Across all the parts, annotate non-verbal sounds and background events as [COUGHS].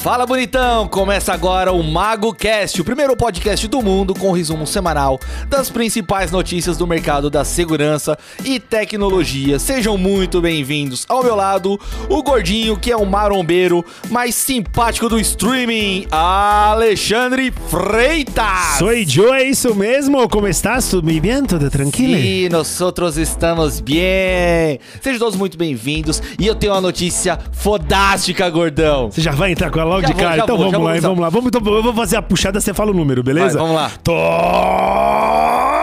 Fala bonitão! Começa agora o Mago Cast, o primeiro podcast do mundo com resumo semanal das principais notícias do mercado da segurança e tecnologia. Sejam muito bem-vindos. Ao meu lado, o gordinho que é o marombeiro mais simpático do streaming, Alexandre Freitas. Sou Joe, é isso mesmo? Como estás? Tudo bem? Tudo tranquilo? Sim, nós outros estamos bem. Sejam todos muito bem-vindos e eu tenho uma notícia fodástica, gordão. Você já vai entrar com ela logo já de vou, cara. Então vou, vamos, lá, vamos lá, vamos lá. Vamos, então, eu vou fazer a puxada, você fala o número, beleza? Vai, vamos lá. Tô...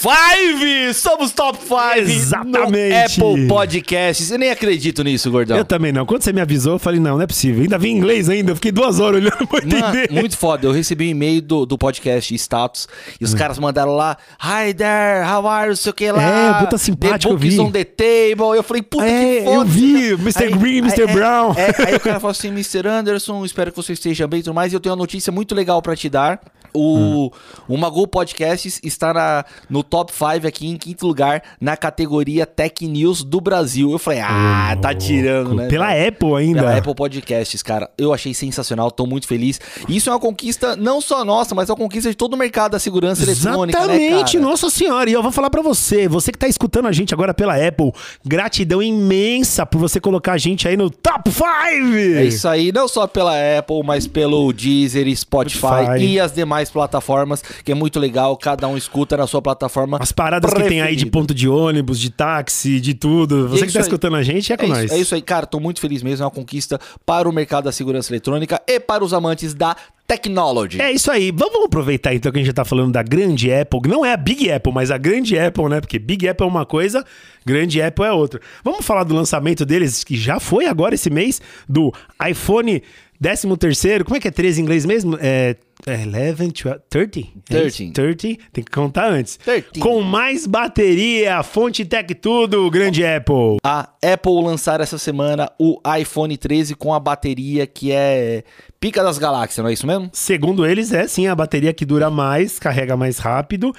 5! Somos top 5! Exatamente! Apple Podcasts. Eu nem acredito nisso, gordão. Eu também não. Quando você me avisou, eu falei, não, não é possível. Ainda vi em inglês ainda, eu fiquei duas horas olhando pra entender. Não, muito foda. Eu recebi um e-mail do, do podcast Status e os hum. caras mandaram lá, Hi there, how are you, sei o que lá. É, puta simpático, the eu vi. on the table. Eu falei, puta é, que foda. eu vi, Mr. Aí, Green, Mr. Aí, é, Brown. É, é, aí o cara falou assim, Mr. Anderson, espero que você esteja bem e tudo mais. E eu tenho uma notícia muito legal pra te dar. O, o Magoo Podcasts está na, no top 5 aqui em quinto lugar na categoria Tech News do Brasil. Eu falei, ah, tá tirando, né? Pela Apple ainda. Pela Apple Podcasts, cara. Eu achei sensacional, tô muito feliz. Isso é uma conquista não só nossa, mas é uma conquista de todo o mercado da segurança eletrônica, Exatamente, né, nossa senhora. E eu vou falar pra você, você que tá escutando a gente agora pela Apple, gratidão imensa por você colocar a gente aí no top 5. É isso aí, não só pela Apple, mas pelo Deezer, Spotify, Spotify. e as demais plataformas, que é muito legal, cada um escuta na sua plataforma. As paradas que tem aí de preferida. ponto de ônibus, de táxi, de tudo. Você É que tá aí. escutando a gente, é com É nós. isso, é isso aí, cara, tô muito feliz mesmo, é uma conquista para o mercado da segurança eletrônica e para os amantes da technology. É isso aí. Vamos aproveitar então que a gente já tá falando da grande Apple. Não é a Big Apple, mas a grande Apple, né? Porque Big Apple é uma coisa, grande Apple é outra. Vamos falar do lançamento deles, que já foi agora esse mês, do iPhone 13º. Como é que é 13 em inglês mesmo? É... é 11, 12, 30? É isso? 13. 30, tem que contar antes. 13. Com mais bateria, fonte tech tudo, grande Apple. A Apple lançar essa semana o iPhone 13 com a bateria que é pica das galáxias, não é isso mesmo? Segundo eles, é sim a bateria que dura mais, carrega mais rápido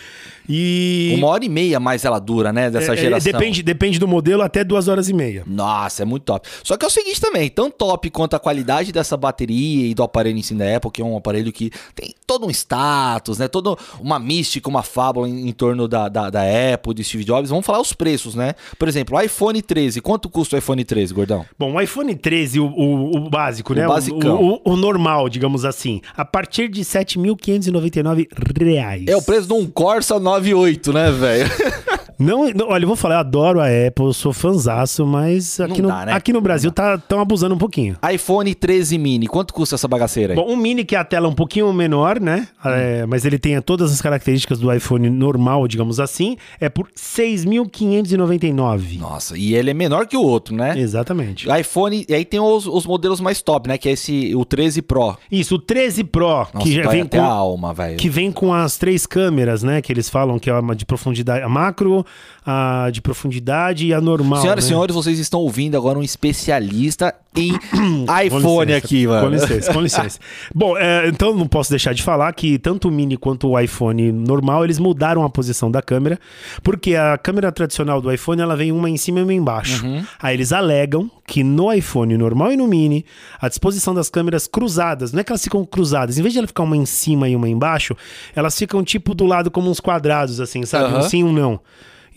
e... Uma hora e meia mais ela dura, né, dessa É, é, geração. depende, depende do modelo, até duas horas e meia. Nossa, é muito top. Só que é o seguinte também, tão top quanto a qualidade dessa bateria e do aparelho em si da Apple, que é um aparelho que tem todo um status, né? Toda uma mística, uma fábula em, em torno da, da, da Apple, de Steve Jobs. Vamos falar os preços, né? Por exemplo, o iPhone 13. Quanto custa o iPhone 13, gordão? Bom, o iPhone 13, o, o, o básico, né? basicão. O, o- o normal, digamos assim. A partir de 7.599 reais. É o preço de um Corsa 98, né, velho? [LAUGHS] Não, não, olha, eu vou falar, eu adoro a Apple, sou fanzaço, mas aqui, Não no, dá, né? aqui no Brasil tá tão abusando um pouquinho. iPhone 13 mini. Quanto custa essa bagaceira aí? Bom, um mini que é a tela um pouquinho menor, né? É, mas ele tem todas as características do iPhone normal, digamos assim, é por R$ 6.599. Nossa, e ele é menor que o outro, né? Exatamente. iPhone, e aí tem os, os modelos mais top, né? Que é esse, o 13 Pro. Isso, o 13 Pro, Nossa, que vem com a alma, velho. que vem com as três câmeras, né? Que eles falam que é uma de profundidade, a macro, a de profundidade e a normal. Senhoras e né? senhores, vocês estão ouvindo agora um especialista em [COUGHS] iPhone licença, aqui, mano. Com licença, com licença. [LAUGHS] Bom, é, então não posso deixar de falar que tanto o Mini quanto o iPhone normal, eles mudaram a posição da câmera, porque a câmera tradicional do iPhone, ela vem uma em cima e uma embaixo. Uhum. Aí eles alegam que no iPhone normal e no Mini, a disposição das câmeras cruzadas, não é que elas ficam cruzadas, em vez de ela ficar uma em cima e uma embaixo, elas ficam tipo do lado como uns quadrados, assim, sabe? Um Aham. sim, um não.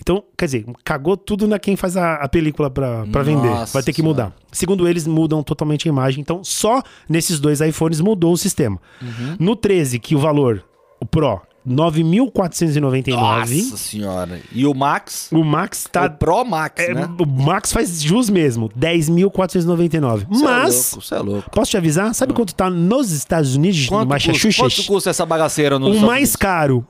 Então, quer dizer, cagou tudo na quem faz a, a película pra, pra vender. Vai ter que mudar. Segundo eles, mudam totalmente a imagem. Então, só nesses dois iPhones mudou o sistema. Uhum. No 13, que o valor, o Pro, 9.499. Nossa senhora. E o Max? O Max tá. O Pro Max, é, né? O Max faz jus mesmo, 10.499. Cê Mas, É louco, cê é louco. posso te avisar? Sabe quanto tá nos Estados Unidos, Quanto, no custa, quanto Massachusetts? custa essa bagaceira no O mais caro,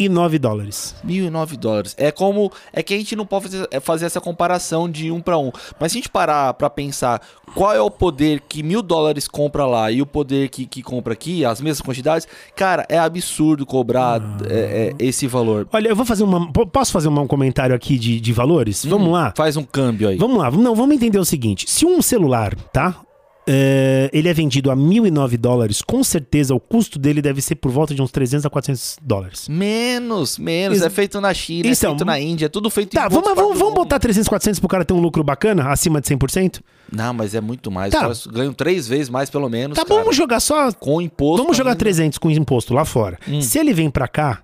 1.009 dólares. 1.009 dólares. É como. É que a gente não pode fazer, é essa comparação de um para um. Mas se a gente parar pra pensar qual é o poder que mil dólares compra lá e o poder que, que compra aqui, as mesmas quantidades, cara, é absurdo cobrar é, é, esse valor. Olha, eu vou fazer uma. po- Posso fazer um comentário aqui de, de valores? Vamos Hum, lá? Faz um câmbio aí. Vamos lá, não, vamos entender o seguinte: se um celular, tá? É, ele é vendido a 1.009 dólares, com certeza o custo dele deve ser por volta de uns 300 a 400 dólares. Menos, menos. Isso- É feito na China, Então, é feito na Índia, é tudo feito Tá, em vamos, vamos, vamos botar 300, 400 pro cara ter um lucro bacana, acima de 100%? Não, mas é muito mais. Tá. Ganham três vezes mais, pelo menos. Tá, cara. vamos jogar só. Com imposto. Vamos jogar ainda. 300 com imposto lá fora. Hum. Se ele vem pra cá,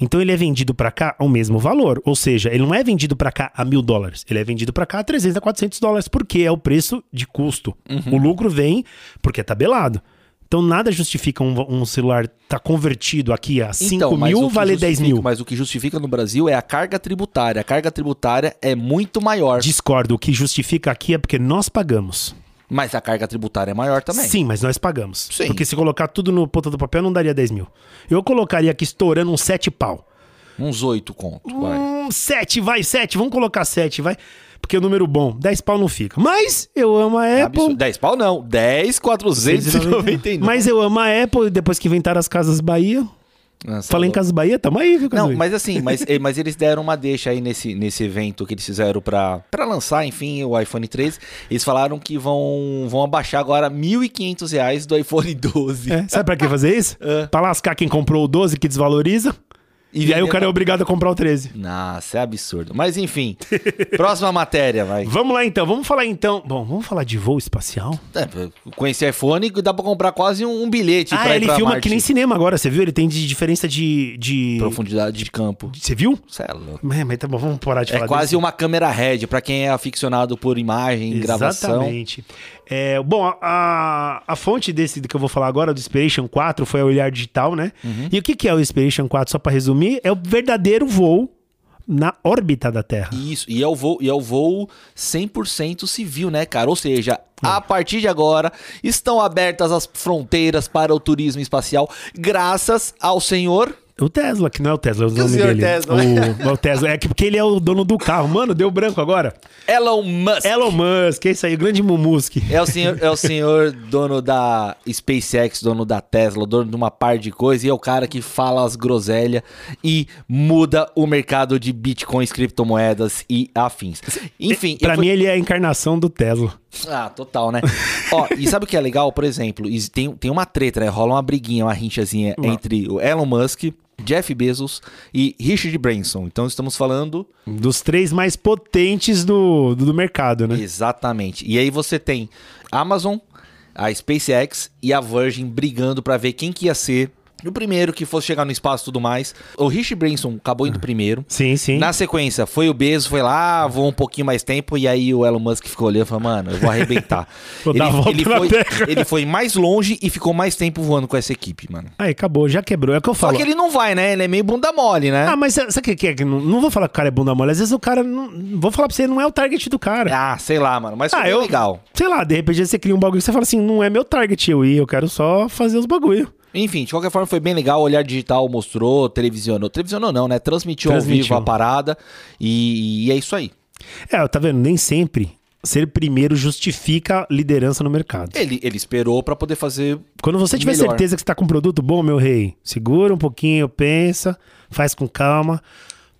então ele é vendido pra cá ao mesmo valor. Ou seja, ele não é vendido pra cá a mil dólares. Ele é vendido pra cá a 300 a 400 dólares, porque é o preço de custo. Uhum. O lucro vem porque é tabelado. Então nada justifica um, um celular tá convertido aqui a 5 Então, mil valer 10 justifica- mil. Mas o que justifica no Brasil é a carga tributária. A carga tributária é muito maior. Discordo. O que justifica aqui é porque nós pagamos. Mas a carga tributária é maior também. Sim, mas nós pagamos. Sim. Porque se colocar tudo no ponta do papel, não daria 10 mil. Eu colocaria aqui estourando uns 7 pau. Uns oito conto. vai. Hum, 7, vai, 7. Vamos colocar 7, vai. Porque o número bom, 10 pau não fica. Mas eu amo a Apple. Absurdo. 10 pau não. 10, 499. Mas eu amo a Apple depois que inventaram as Casas Bahia. Nossa, Falei em. Casas Bahia, tamo aí, viu, Casas Não, Bahia? mas assim, mas, [LAUGHS] eh, mas eles deram uma deixa aí nesse, nesse evento que eles fizeram pra, pra lançar, enfim, o iPhone 13. Eles falaram que vão, vão abaixar agora 1.500 reais do iPhone 12. É, sabe pra que fazer isso? [LAUGHS] É. Pra lascar quem comprou o 12 que desvaloriza. E, aí o cara é obrigado a comprar o 13. Nossa, é absurdo. Mas enfim, [LAUGHS] próxima matéria, vai. Vamos lá então, vamos falar então. Bom, vamos falar de voo espacial. É, com esse iPhone dá pra comprar quase um, um bilhete ah, pra ir ele pra filma Marte. que nem cinema agora, você viu? Ele tem de diferença de. de... Profundidade de campo. Você viu? Cê é louco. É, mas tá bom, vamos parar de falar É quase disso. uma câmera head pra quem é aficionado por imagem, gravação. Exatamente. É, bom, a, a, fonte desse que eu vou falar agora, do Inspiration 4, foi a Olhar Digital, né? Uhum. E o que, que é o Inspiration 4, só pra resumir? É o verdadeiro voo na órbita da Terra. Isso, e é o voo, e é o voo 100% civil, né, cara? Ou seja, a partir de agora estão abertas as fronteiras para o turismo espacial, graças ao senhor. O Tesla, que não é o Tesla, é o o nome senhor dele. Tesla? O, o Tesla. É que porque ele é o dono do carro. Mano, deu branco agora. Elon Musk. Elon Musk, é isso aí, o grande Mumusk. É o senhor, é o senhor dono da SpaceX, dono da Tesla, dono de uma par de coisa, e é o cara que fala as groselhas e muda o mercado de bitcoins, criptomoedas e afins. Enfim, Pra eu fui- mim, ele é a encarnação do Tesla. Ah, total, né? Ó, e sabe o que é legal? Por exemplo, tem, tem uma treta, né? Rola uma briguinha, uma rinchazinha Não. entre o Elon Musk, Jeff Bezos e Richard Branson. Então estamos falando Dos três mais potentes do, do, do mercado, né? exatamente. E aí você tem Amazon, a SpaceX e a Virgin brigando pra ver quem que ia ser o primeiro que fosse chegar no espaço e tudo mais. O Richard Branson acabou indo primeiro. Sim, sim. Na sequência, foi o Bezos, foi lá, voou um pouquinho mais tempo, e aí o Elon Musk ficou olhando e falou, mano, eu vou arrebentar. [LAUGHS] Vou dar a volta na foi, ele foi mais longe e ficou mais tempo voando com essa equipe, mano. Aí, acabou, já quebrou. É o que eu Só falo. que ele não vai, né? Ele é meio bunda mole, né? Ah, mas sabe o que é? Não, não vou falar que o cara é bunda mole. Às vezes o cara. Não, vou falar pra você, não é o target do cara. Ah, sei lá, mano. Mas foi Ah, eu- legal. Sei lá, de repente você cria um bagulho que você fala assim, não é meu target, eu ir, eu quero só fazer os bagulho. Enfim, de qualquer forma, foi bem legal. O Olhar Digital mostrou, televisionou. Televisionou não, né? Transmitiu, Transmitiu. ao vivo a parada. E, e é isso aí. É, tá vendo? Nem sempre ser primeiro justifica liderança no mercado. Ele, ele esperou pra poder fazer Quando você tiver Melhor. certeza que você tá com um produto bom, meu rei, segura um pouquinho, pensa, faz com calma,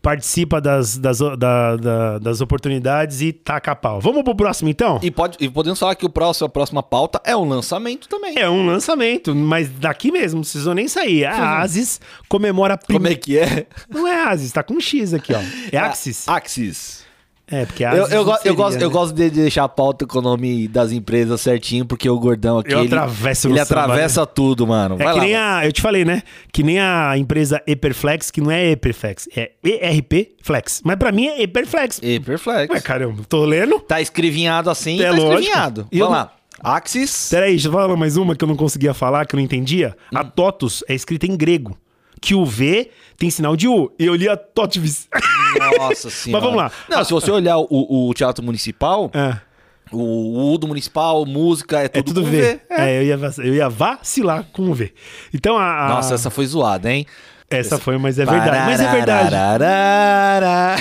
participa das, das, da- da- das oportunidades e taca a pau. Vamos pro próximo então? E, pode, e podemos falar que o próximo, a próxima pauta é um lançamento também. É um lançamento, mas daqui mesmo, não precisou nem sair. A Asis comemora a Como é que é? Não é Asis, tá com um X aqui, ó. É Axis. Axis. É, porque Eu, eu, go- eu seria, gosto, eu né? gosto de deixar a pauta com o nome das empresas certinho, porque o gordão aqui. Eu ele, atravesso ele atravessa tudo, mano. É Vai que lá, nem mano. a. Eu te falei, né? Que nem a empresa Eperflex, que não é Eperflex, é ERP Flex. Mas pra mim é Eperflex. Hyperflex. Ué, caramba, tô lendo. Tá escrevinhado assim, É tá lógico. escrevinhado. E eu Vamos não- lá. Axis. Peraí, deixa eu falar mais uma que eu não conseguia falar, que eu não entendia. A Hum. TOTUS é escrita em grego. Que o V tem sinal de U. E eu li a TOTVIS. Nossa senhora. vamos lá. Não, se você olhar o, o Teatro Municipal, é, o, do Municipal, música, é tudo, é tudo com V. É, eu, ia, eu ia vacilar com o V. Então a. a- Nossa, essa foi zoada, hein? essa foi, mas é verdade. Mas é verdade.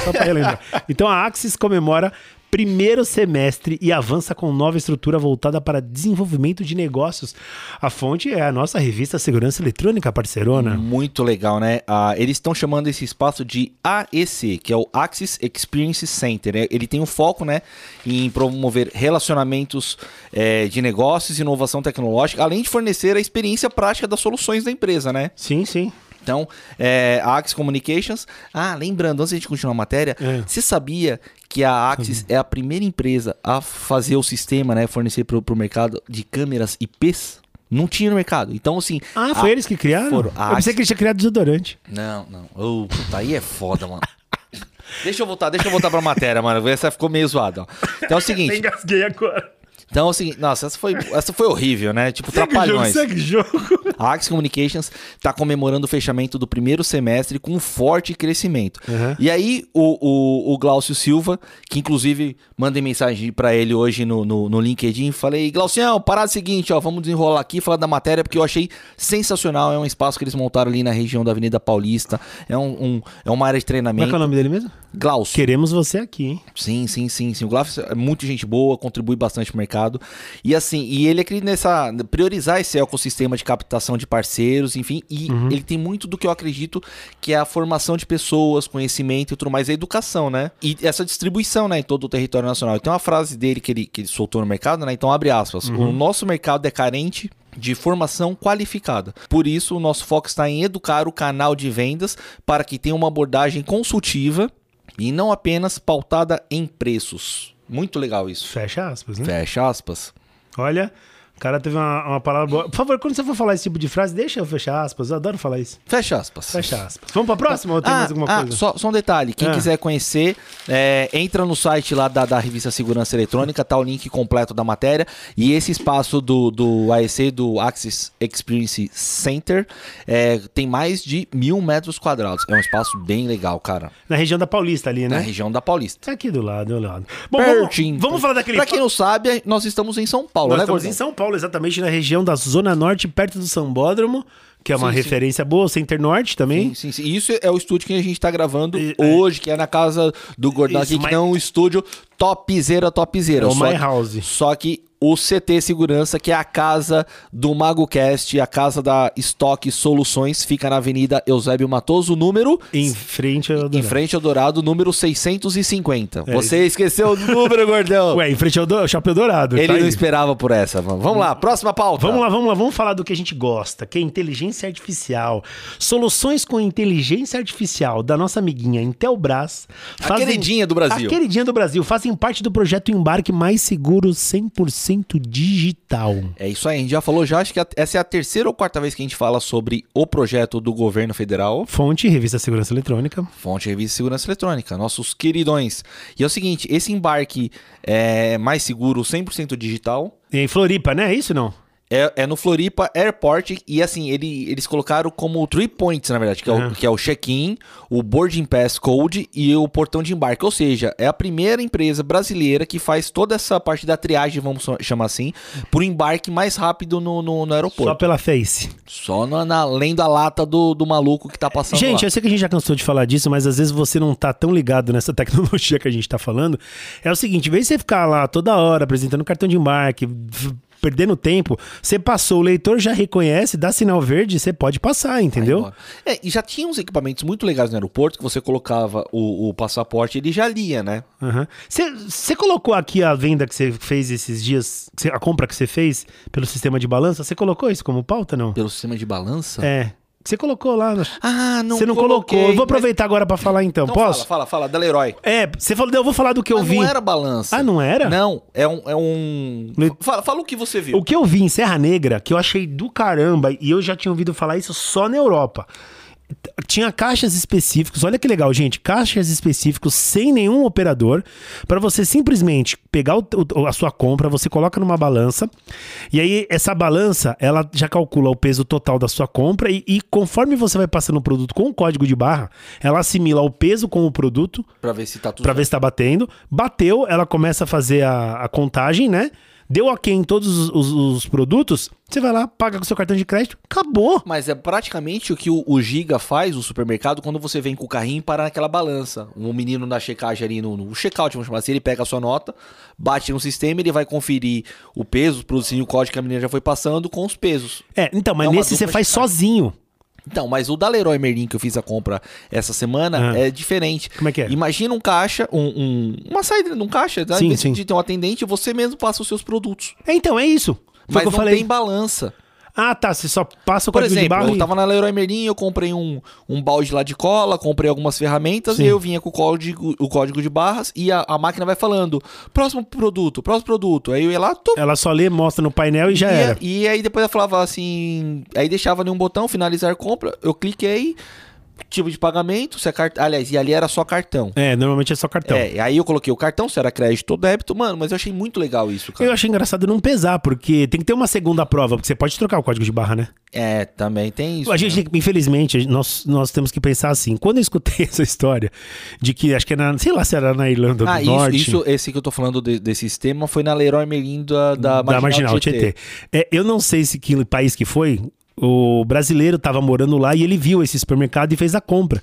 Só pra relembrar. Então a Axis comemora primeiro semestre e avança com nova estrutura voltada para desenvolvimento de negócios. A fonte é a nossa revista Segurança Eletrônica, parceirona. Muito legal, né? Ah, eles estão chamando esse espaço de AEC, que é o Axis Experience Center. né? Ele tem um foco, né, em promover relacionamentos eh, de negócios e inovação tecnológica, além de fornecer a experiência prática das soluções da empresa, né? Sim, sim. Então, é, a Axis Communications. Ah, lembrando, antes de a gente continuar a matéria, É. você sabia que a Axis é a primeira empresa a fazer o sistema, né, fornecer pro, pro mercado de câmeras IPs? Não tinha no mercado. Então, assim. Ah, foi a- eles que criaram? foram. Eu A pensei que eles tinham criado desodorante. Não, não. Ô, puta, aí é foda, mano. Deixa eu voltar, deixa eu voltar pra matéria, mano. Essa ficou meio zoada. ó. Então é o seguinte. [LAUGHS] Engasguei agora. Então é o seguinte. Nossa, essa foi, essa foi horrível, né? Tipo, Segue o jogo, trapalhões. segue jogo. A Axis Communications está comemorando o fechamento do primeiro semestre com um forte crescimento. Uhum. E aí, o, o, o Glaucio Silva, que inclusive mandei mensagem para ele hoje no, no, no LinkedIn, falei, Glaucião, parada seguinte, ó, vamos desenrolar aqui, falar da matéria, porque eu achei sensacional. É um espaço que eles montaram ali na região da Avenida Paulista. É, um, um- é uma área de Como é treinamento. que é o nome dele mesmo? Glaucio. Queremos você aqui, hein? Sim, sim, sim, sim. O Glaucio é muito gente boa, contribui bastante pro mercado. E assim, e ele acredita nessa priorizar esse ecossistema de captação de parceiros, enfim, e ele tem muito do que eu acredito que é a formação de pessoas, conhecimento e tudo mais, a educação, né? E essa distribuição, né, em todo o território nacional. E tem uma frase dele que ele, que ele soltou no mercado, né? Então abre aspas. O nosso mercado é carente de formação qualificada. Por isso, o nosso foco está em educar o canal de vendas para que tenha uma abordagem consultiva e não apenas pautada em preços. Muito legal isso. Fecha aspas, né? Fecha aspas. Olha, o cara teve uma, uma palavra boa. Por favor, quando você for falar esse tipo de frase, deixa eu fechar aspas. Eu adoro falar isso. Fecha aspas. Fecha aspas. Vamos pra próxima ou tem mais alguma ah, coisa? Só, só um detalhe. Quem Ah. quiser conhecer, é, entra no site lá da, da revista Segurança Eletrônica, tá o link completo da matéria. E esse espaço do, do AEC, do Axis Experience Center, é, tem mais de mil metros quadrados. É um espaço bem legal, cara. Na região da Paulista ali, Na né? região da Paulista. Tá aqui do lado, do lado. Bom, vamos, Pertinho. vamos falar daquele... Pra quem não sabe, nós estamos em São Paulo, Nós né, estamos Gordão? em São Paulo, exatamente na região da Zona Norte, perto do Sambódromo, que é uma Sim, sim. referência boa, o Center Norte também. Sim, sim, sim. Isso é o estúdio que a gente tá gravando E- é. hoje, que é na casa do Gordão Isso, aqui, que é um estúdio topzera, topzera. É o Só My que- House. Só que o CT Segurança, que é a casa do MagoCast, a casa da Stock Soluções, fica na Avenida Eusébio Matoso, número... Em frente ao... Em frente ao Dourado, número 650. É, Você esqueceu o número, Gordão. [LAUGHS] Ué, em frente ao do... Chapéu Dourado. Ele tá não aí. esperava por essa. Vamos vamos lá, próxima pauta. Vamos lá, vamos lá, vamos falar do que a gente gosta, que é inteligência artificial. Soluções com inteligência artificial da nossa amiguinha Intelbras. A queridinha do Brasil. A queridinha do Brasil. Fazem parte do projeto Embarque Mais Seguro 100% digital. É isso aí, a gente já falou já, acho que essa é a terceira ou quarta vez que a gente fala sobre o projeto do governo federal. Fonte, Revista Segurança Eletrônica. Fonte Revista Segurança Eletrônica, nossos queridões. E é o seguinte, esse embarque é mais seguro, 100% digital, Em Floripa, né? É isso não? É, é no Floripa Airport e assim, ele- eles colocaram como three points, na verdade, que é o, Uhum. que é o check-in, o boarding pass code e o portão de embarque. Ou seja, é a primeira empresa brasileira que faz toda essa parte da triagem, vamos chamar assim, por embarque mais rápido no, no, no aeroporto. Só pela Face. Só na, na além da lata do, do maluco que tá passando Gente, lá. eu sei que a gente já cansou de falar disso, mas às vezes você não tá tão ligado nessa [LAUGHS] tecnologia que a gente tá falando. É o seguinte, em vez de você ficar lá toda hora apresentando cartão de embarque, perdendo tempo, você passou, o leitor já reconhece, dá sinal verde, você pode passar, entendeu? É, e já tinha uns equipamentos muito legais no aeroporto que você colocava o, o passaporte e ele já lia, né? Você você colocou aqui a venda que você fez esses dias, a compra que você fez pelo sistema de balança, você colocou isso como pauta, não? Pelo sistema de balança? É. Você colocou lá. no- Ah, não Você não coloquei, colocou. Eu vou mas- aproveitar agora pra falar então. Então Posso? Fala, fala, fala, da Leroy. É, você falou, eu vou falar do que eu Mas vi. não era balança. Ah, não era? Não, é um... É um... Le- Fala, fala o que você viu. O que eu vi em Serra Negra, que eu achei do caramba, e eu já tinha ouvido falar isso só na Europa. Tinha caixas específicos, olha que legal, gente. Caixas específicos sem nenhum operador, para você simplesmente pegar o- o- a sua compra, você coloca numa balança, e aí essa balança ela já calcula o peso total da sua compra, e, e conforme você vai passando o produto com o código de barra, ela assimila o peso com o produto, Pra ver se tá tudo Pra ver se tá batendo. Bateu, ela começa a fazer a, a contagem, né? Deu ok em todos os, os- os produtos, você vai lá, paga com seu cartão de crédito, acabou. Mas é praticamente o que o, o Giga faz, o supermercado, quando você vem com o carrinho e para naquela balança. O menino na checagem ali, no, no checkout, vamos chamar assim, ele pega a sua nota, bate no sistema, ele vai conferir o peso, e o código que a menina já foi passando com os pesos. É, então, mas É nesse você faz checagem. sozinho. Então, mas o da Leroy Merlin que eu fiz a compra essa semana Ah. é diferente. Como é que é? Imagina um caixa, um, um- uma saída de um caixa? Sim, sim. de ter um atendente, você mesmo passa os seus produtos. É, então, é isso. Foi Mas não falei. tem balança. Ah, tá. Você só passa o Por código de exemplo, barra eu e- tava na Leroy Merlin, eu comprei um, um balde lá de cola, comprei algumas ferramentas Sim. e eu vinha com o código, o código de barras e a, a máquina vai falando, próximo produto, próximo produto. Aí eu ia lá, tô, Ela só lê, mostra no painel e já e, era. e aí depois ela falava assim, aí deixava ali um botão, finalizar compra, eu cliquei, tipo de pagamento, se a carta, aliás, e ali era só cartão. É, normalmente é só cartão. É, aí eu coloquei o cartão, se era crédito ou débito, mano, mas eu achei muito legal isso, cara. Eu achei engraçado não pesar, porque tem que ter uma segunda prova, porque você pode trocar o código de barra, né? É, também tem isso. a gente, né? infelizmente, nós, nós temos que pensar assim. Quando eu escutei [LAUGHS] essa história de que, acho que era, sei lá se era na Irlanda Ah, do isso, Norte. isso, esse que eu tô falando de- desse sistema foi na Leroy Merlin da, da, da Marginal Tietê. É, eu não sei se que país que foi. O brasileiro tava morando lá e ele viu esse supermercado e fez a compra.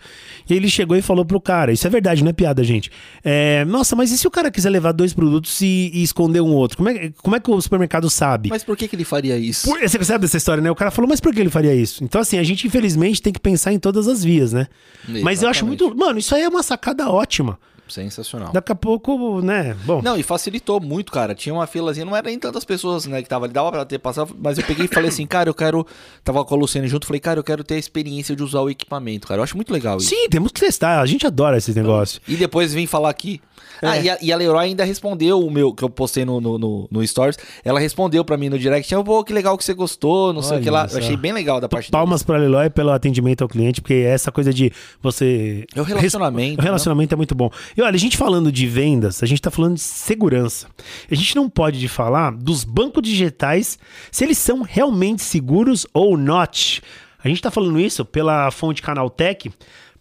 E ele chegou e falou pro cara: Isso é verdade, não é piada, gente. É, Nossa, mas e se o cara quiser levar dois produtos e, e esconder um outro? Como é, como é que o supermercado sabe? Mas por que, que ele faria isso? Por- você sabe dessa história, né? O cara falou, mas por que ele faria isso? Então, assim, a gente infelizmente tem que pensar em todas as vias, né? Mas eu acho Exatamente. muito. Mano, isso aí é uma sacada ótima. Sensacional. Daqui a pouco, né? Bom. Não, e facilitou muito, cara. Tinha uma filazinha, não era nem tantas pessoas, né, que tava ali, dava pra ter passado, mas eu peguei e falei assim, cara, eu quero. Tava com a Luciane junto, falei, cara, eu quero ter a experiência de usar o equipamento, cara. Eu acho muito legal isso. Sim, temos que testar. A gente adora esses negócios. E depois vim falar aqui. Ah, É. e a, e a Leroy ainda respondeu o meu, que eu postei no, no, no, no Stories. Ela respondeu pra mim no direct. Ah, pô, que legal que você gostou, não sei o que lá. Olha. Eu achei bem legal da parte Palmas para a Leroy pelo atendimento ao cliente, porque essa coisa de você. É o relacionamento, O relacionamento é muito bom. E olha, a gente falando de vendas, a gente tá falando de segurança. A gente não pode de falar dos bancos digitais, se eles são realmente seguros ou not. A gente tá falando isso pela fonte Canaltech,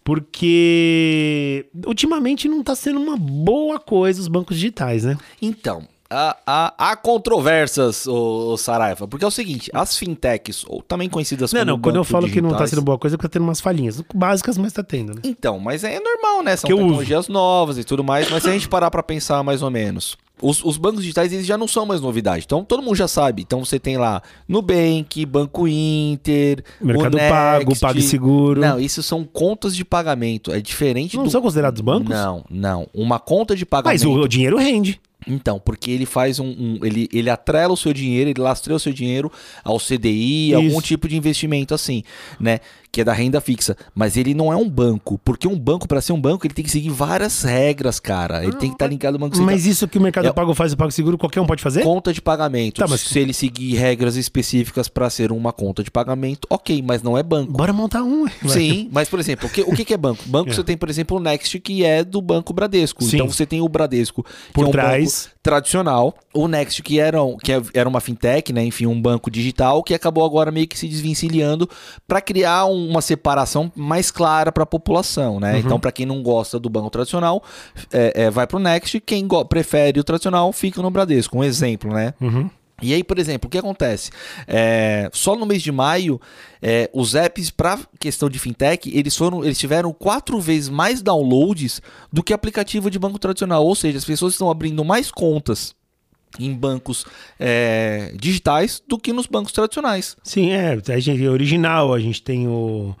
porque ultimamente não tá sendo uma boa coisa os bancos digitais, né? Então, há, há, há controvérsias, ô, Saraiva, porque é o seguinte, as fintechs, ou também conhecidas Não, como não, quando eu falo que não tá digitais- sendo boa coisa, é porque tá tendo umas falhinhas. Básicas, mas tá tendo, né? Então, mas é normal, né? São Que tecnologias novas e tudo mais, mas se a gente parar pra pensar mais ou menos, os, os bancos digitais eles já não são mais novidade. Então todo mundo já sabe. Então você tem lá Nubank, Banco Inter, Mercado o Next, Pago, PagSeguro. Não, isso são contas de pagamento. É diferente Não do são considerados bancos? Não, não. Uma conta de Mas pagamento. o, o dinheiro rende. Então, porque ele faz um, um- ele, ele atrela o seu dinheiro, ele lastreia o seu dinheiro ao CDI, algum Isso. tipo de investimento assim, né? Que é da renda fixa. Mas ele não é um banco, porque um banco, para ser um banco, ele tem que seguir várias regras, cara. Ele tem que estar ligado ao banco central. Mas isso que o Mercado É- Pago faz o Pago Seguro, qualquer um pode fazer? Conta de pagamento. Tá, mas- Se ele seguir regras específicas para ser uma conta de pagamento, ok, mas não é banco. Bora montar um. Sim, mas por exemplo, o que, o que é banco? Banco [LAUGHS] É. você tem, por exemplo, o Next, que é do Banco Bradesco. Sim. Então você tem o Bradesco, Por é um trás. banco tradicional. O Next, que era, um- que é- era uma fintech, né? Enfim, um banco digital, que acabou agora meio que se desvencilhando para criar um- uma separação mais clara para a população, né? Uhum. Então, para quem não gosta do banco tradicional, é, é, vai para o Next. Quem prefere o tradicional, fica no Bradesco. Um exemplo, né? Uhum. E aí, por exemplo, o que acontece? É, só no mês de maio, é, os apps para questão de fintech, eles foram, eles tiveram quatro vezes mais downloads do que aplicativo de banco tradicional. Ou seja, as pessoas estão abrindo mais contas em bancos é, digitais do que nos bancos tradicionais. Sim, é. A gente é original, a gente tem o,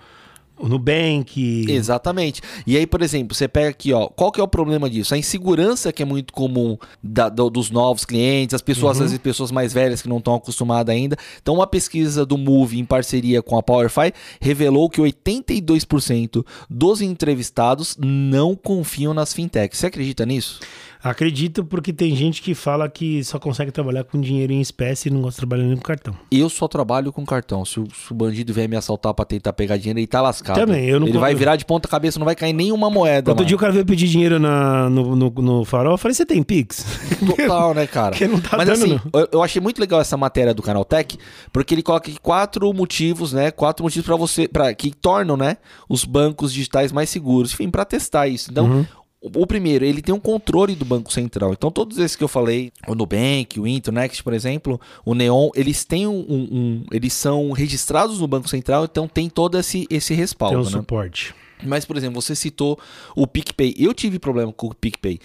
o Nubank. Exatamente. E aí, por exemplo, você pega aqui, ó, qual que é o problema disso? A insegurança que é muito comum da- do- dos novos clientes, as pessoas, às vezes pessoas mais velhas que não estão acostumadas ainda. Então, uma pesquisa do Move em parceria com a Powerfy revelou que 82% dos entrevistados não confiam nas fintechs. Você acredita nisso? Acredito porque tem gente que fala que só consegue trabalhar com dinheiro em espécie e não gosta de trabalhar nem com cartão. Eu só trabalho com cartão. Se o, se o bandido vier me assaltar pra tentar pegar dinheiro, ele tá lascado. Também, eu não ele vai virar de ponta cabeça, não vai cair nenhuma moeda. Outro mano. dia o cara veio pedir dinheiro na, no, no, no farol, eu falei, você tem Pix? Total, né, cara? [LAUGHS] Porque não tá Mas dando, assim, eu, eu achei muito legal essa matéria do Canaltech, porque ele coloca aqui quatro motivos, né? Quatro motivos para você, para que tornam, né, os bancos digitais mais seguros, enfim, para testar isso. Então, Uhum. O, primeiro, ele tem um controle do Banco Central. Então, todos esses que eu falei, o Nubank, o Inter, o Next, por exemplo, o Neon, eles têm um, um- eles são registrados no Banco Central, então tem todo esse, esse Tem respaldo, um né? suporte. Mas, por exemplo, você citou o PicPay. Eu tive problema com o PicPay.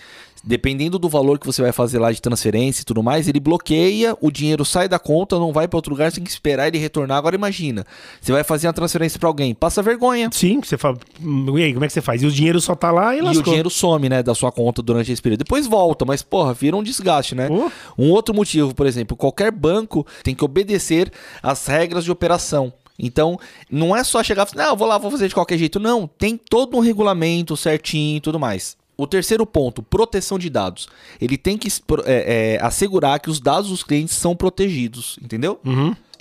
dependendo do valor que você vai fazer lá de transferência e tudo mais, ele bloqueia, o dinheiro sai da conta, não vai para outro lugar, você tem que esperar ele retornar. Agora imagina, você vai fazer uma transferência para alguém, passa vergonha. Sim, você fala. "Hum, E aí, como é que você faz? E o dinheiro só tá lá e E o lascou. dinheiro some, né, da sua conta durante esse período. Depois volta, mas, porra, vira um desgaste, né? Oh. Um outro motivo, por exemplo, qualquer banco tem que obedecer às regras de operação. Então, não é só chegar e falar, não, vou lá, vou fazer de qualquer jeito. Não, tem todo um regulamento certinho e tudo mais. O terceiro ponto, proteção de dados. Ele tem que é, é, assegurar que os dados dos clientes são protegidos, entendeu?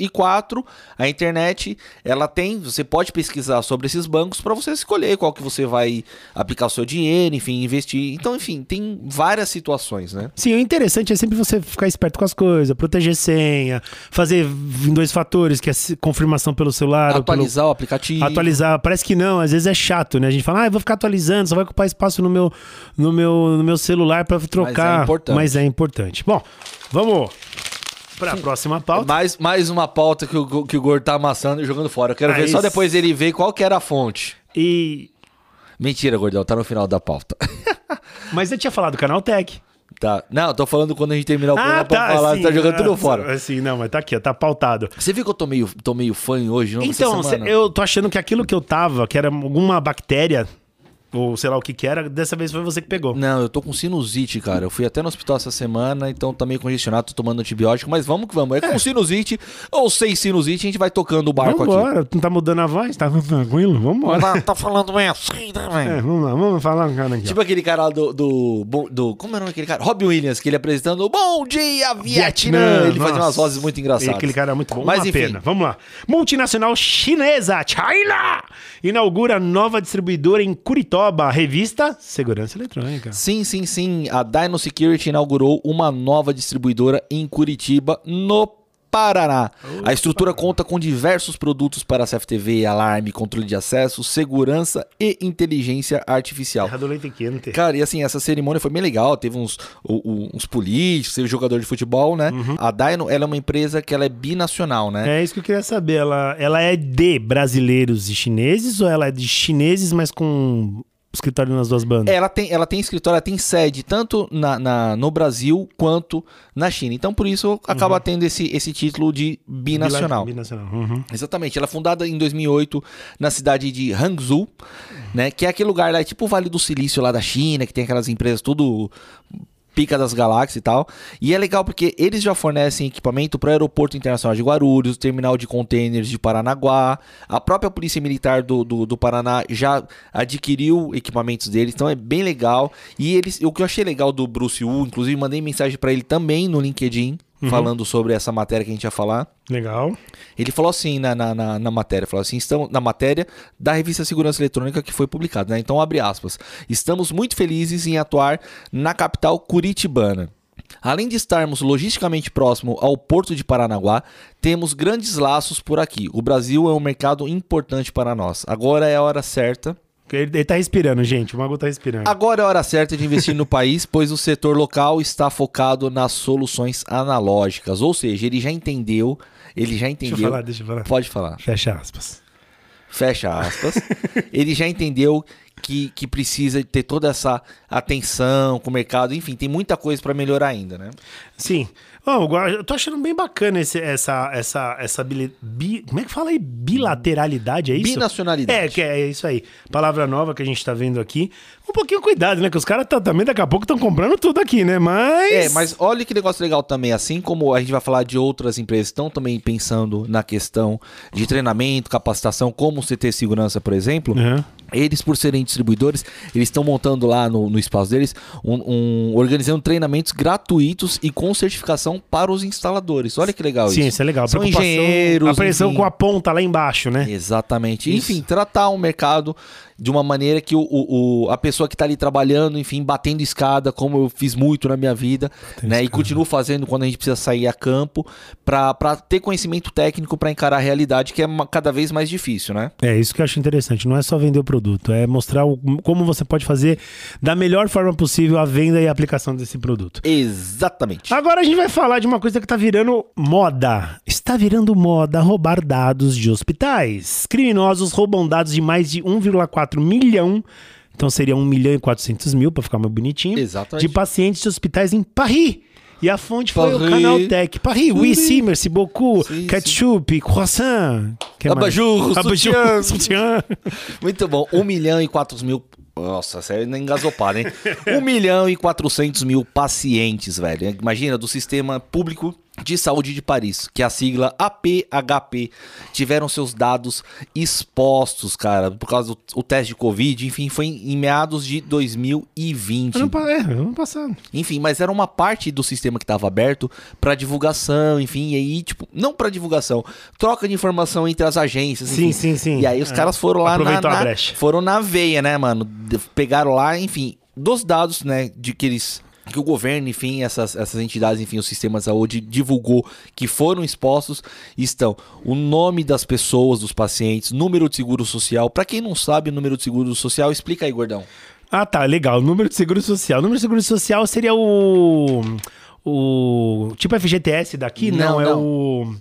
E quatro, a internet, ela tem, você pode pesquisar sobre esses bancos para você escolher qual que você vai aplicar o seu dinheiro, enfim, investir. Então, enfim, tem várias situações, né? Sim, o interessante é sempre você ficar esperto com as coisas, proteger senha, fazer em dois fatores, que é confirmação pelo celular. ou pelo- Atualizar o aplicativo. Atualizar, parece que não, às vezes é chato, né? A gente fala, ah, eu vou ficar atualizando, só vai ocupar espaço no meu, no meu, no meu celular pra trocar. importante. Mas é importante. Bom, vamos pra próxima pauta. Mais, mais uma pauta que o, que o Gordo tá amassando e jogando fora. Eu quero Ah, ver só isso. depois ele ver qual que era a fonte. E. Mentira, Gordão, tá no final da pauta. [LAUGHS] Mas eu tinha falado do canal Tech. tá. Não, eu tô falando quando a gente terminar o programa Ah, pra tá. falar, sim, tá jogando tudo ah, fora. Sim, não, mas tá aqui, ó, tá pautado. Você viu que eu tô meio, tô meio fã hoje, não? Então, cê- eu tô achando que aquilo que eu tava, que era alguma bactéria, ou sei lá o que que era, dessa vez foi você que pegou. Não, eu tô com sinusite, cara. Eu fui até no hospital essa semana, então tá meio congestionado, tô tomando antibiótico, mas vamos que vamos. É com sinusite ou sem sinusite, a gente vai tocando o barco aqui. Vambora, não tá mudando a voz? Tá tranquilo? Vambora. Tá, tá falando bem assim, né, velho? É, vamos lá, vamos falar um cara aqui. ó. Tipo aquele cara lá do, do, do. Como era aquele cara? Robin Williams, que ele apresentando Bom Dia Vietnã. Ele fazia umas vozes muito engraçadas. E aquele cara é muito bom. Mas Uma enfim, pena. Vamos lá. Multinacional chinesa, China, inaugura nova distribuidora em Curitiba, revista Segurança Eletrônica. Sim, sim, sim. A Dino Security inaugurou uma nova distribuidora em Curitiba, no Paraná. A estrutura conta com diversos produtos para CFTV, alarme, controle de acesso, segurança e inteligência artificial. Terra do leite quente. Cara, e assim, essa cerimônia foi bem legal. Teve uns, uns políticos, teve jogador de futebol, né? A Dino, ela é uma empresa que ela é binacional, né? É isso que eu queria saber. Ela, ela é de brasileiros e chineses ou ela é de chineses, mas com escritório nas duas bandas? Ela tem, ela tem escritório, ela tem sede tanto na, na- no Brasil quanto na China. Então, por isso, acaba tendo esse, esse título de binacional. Binacional. Uhum. Exatamente. Ela é fundada em 2008 na cidade de Hangzhou, né? Que é aquele lugar lá, é tipo o Vale do Silício lá da China, que tem aquelas empresas tudo pica das galáxias e tal. E é legal porque eles já fornecem equipamento para o Aeroporto Internacional de Guarulhos, Terminal de Containers de Paranaguá, a própria Polícia Militar do, do, do Paraná já adquiriu equipamentos deles, então é bem legal. E eles, o que eu achei legal do Bruce Wu, inclusive mandei mensagem para ele também no LinkedIn, falando sobre essa matéria que a gente ia falar. Legal. Ele falou assim na, na, na, na matéria, falou assim, estamos na matéria da revista Segurança Eletrônica que foi publicada, né? Então abre aspas. Estamos muito felizes em atuar na capital curitibana. Além de estarmos logisticamente próximo ao porto de Paranaguá, temos grandes laços por aqui. O Brasil é um mercado importante para nós. Agora é a hora certa. Ele, ele tá respirando, gente. O Mago tá respirando. Agora é a hora certa de investir no país, [LAUGHS] pois o setor local está focado nas soluções analógicas. Ou seja, ele já entendeu, ele já deixa entendeu. eu falar, deixa eu falar. Pode falar. Fecha aspas. fecha aspas, [LAUGHS] ele já entendeu que, que precisa ter toda essa atenção com o mercado, enfim, tem muita coisa para melhorar ainda, né? Sim. Bom, agora, eu tô achando bem bacana esse, essa, essa, essa bili- bi- como é que fala aí? Bilateralidade, é isso? Binacionalidade. É, que é isso aí. Palavra nova que a gente tá vendo aqui. Um pouquinho cuidado, né? Que os caras tá- também daqui a pouco estão comprando tudo aqui, né? Mas. É, mas olha que negócio legal também, assim como a gente vai falar de outras empresas estão também pensando na questão de treinamento, capacitação, como o CT Segurança, por exemplo, Uhum. Eles, por serem distribuidores, eles estão montando lá no, no espaço deles, um, um- organizando treinamentos gratuitos e com certificação para os instaladores. Olha que legal Sim, isso. isso é legal. São engenheiros. Apreensão enfim. com a ponta lá embaixo, né? Exatamente. Isso. Enfim, tratar o mercado de uma maneira que o, o- o- a pessoa que está ali trabalhando, enfim, batendo escada, como eu fiz muito na minha vida, né? E continuo fazendo quando a gente precisa sair a campo, para ter conhecimento técnico para encarar a realidade, que é uma- cada vez mais difícil, né? É isso que eu acho interessante. Não é só vender o produto, é mostrar o- como você pode fazer da melhor forma possível a venda e a aplicação desse produto. Exatamente. Agora a gente vai falar de uma coisa que tá virando moda. Está virando moda roubar dados de hospitais. Criminosos roubam dados de mais de 1,4 milhão Então seria 1 milhão e 400 mil, pra ficar mais bonitinho. Exatamente. De pacientes de hospitais em Paris. E a fonte foi Paris. o Canaltech. Paris, oui, sim, merci beaucoup. Sim, Ketchup, croissant. Que mais? Abajur, Abajur, sutiã. [LAUGHS] Muito bom. 1 milhão e 400 mil. Nossa, sério, nem engasopar, hein? 1 [LAUGHS] milhão e 400 mil pacientes, velho. Imagina, do sistema público de saúde de Paris, que é a sigla APHP, tiveram seus dados expostos, cara, por causa do o teste de Covid, enfim, foi em, em meados de 2020. Ano, é, ano passado. Enfim, mas era uma parte do sistema que estava aberto para divulgação, enfim, e aí, tipo, não para divulgação, troca de informação entre as agências, Sim, enfim. sim, sim. E aí os É. caras foram lá na, Aproveitou na- foram na veia, né, mano? Pegaram lá, enfim, dos dados, né, de que eles que o governo, enfim, essas, essas entidades, enfim, o sistema de saúde divulgou que foram expostos, estão o nome das pessoas, dos pacientes, número de seguro social. Pra quem não sabe o número de seguro social, explica aí, gordão. Ah, tá, legal. Número de seguro social. O número de seguro social seria o. O. Tipo FGTS daqui? Não, Não, é não. o.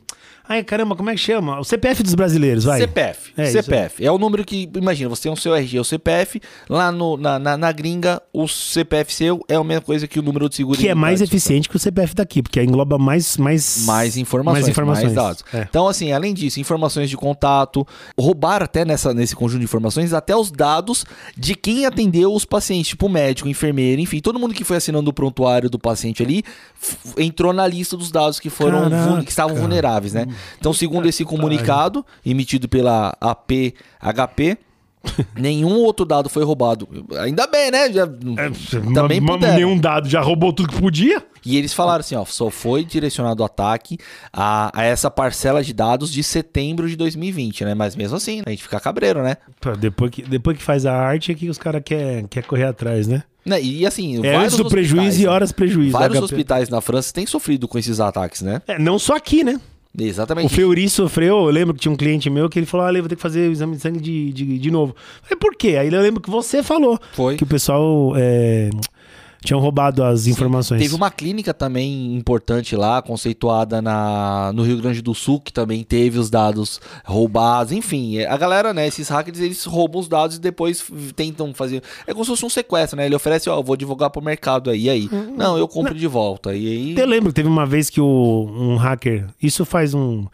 Ai, caramba, como é que chama? O CPF dos brasileiros, vai. CPF. É, CPF. É o número que. Imagina, você tem o seu RG, o CPF. Lá no, na, na, na gringa, o CPF seu é a mesma coisa que o número de seguro Que é mais eficiente que o CPF daqui, porque engloba mais. Mais, Mais informações, Mais informações. dados. É. Então, assim, além disso, informações de contato, roubaram até nessa, nesse conjunto de informações até os dados de quem atendeu os pacientes, tipo médico, enfermeiro, enfim, todo mundo que foi assinando o prontuário do paciente ali entrou na lista dos dados que foram Caraca. que estavam vulneráveis, né? Então, segundo esse comunicado emitido pela APHP, [LAUGHS] nenhum outro dado foi roubado. Ainda bem, né? Já, também ma- ma- puderam. Nenhum dado já roubou tudo que podia. E eles falaram assim, ó, só foi direcionado o ataque a, a essa parcela de dados de setembro de 2020, né? Mas mesmo assim, a gente fica cabreiro, né? Depois que, depois que faz a arte é que os caras querem quer correr atrás, né? Né, E assim, É vários antes do prejuízo e horas prejuízo. Vários HP. hospitais na França têm sofrido com esses ataques, né? É, não só aqui, né? Exatamente. O Feuri sofreu, eu lembro que tinha um cliente meu que ele falou: Olha, eu vou ter que fazer o exame de sangue de, de, de novo. Eu falei, por quê? Aí eu lembro que você falou Foi. que o pessoal é, tinham roubado as informações. Teve uma clínica também importante lá, conceituada na, no Rio Grande do Sul, que também teve os dados roubados. Enfim, a galera, né? Esses hackers, eles roubam os dados e depois tentam fazer. É como se fosse um sequestro, né? Ele oferece, ó, eu vou divulgar pro mercado aí. Aí? Não, eu compro de volta. E aí. Eu lembro que teve uma vez que o, um hacker, isso faz um.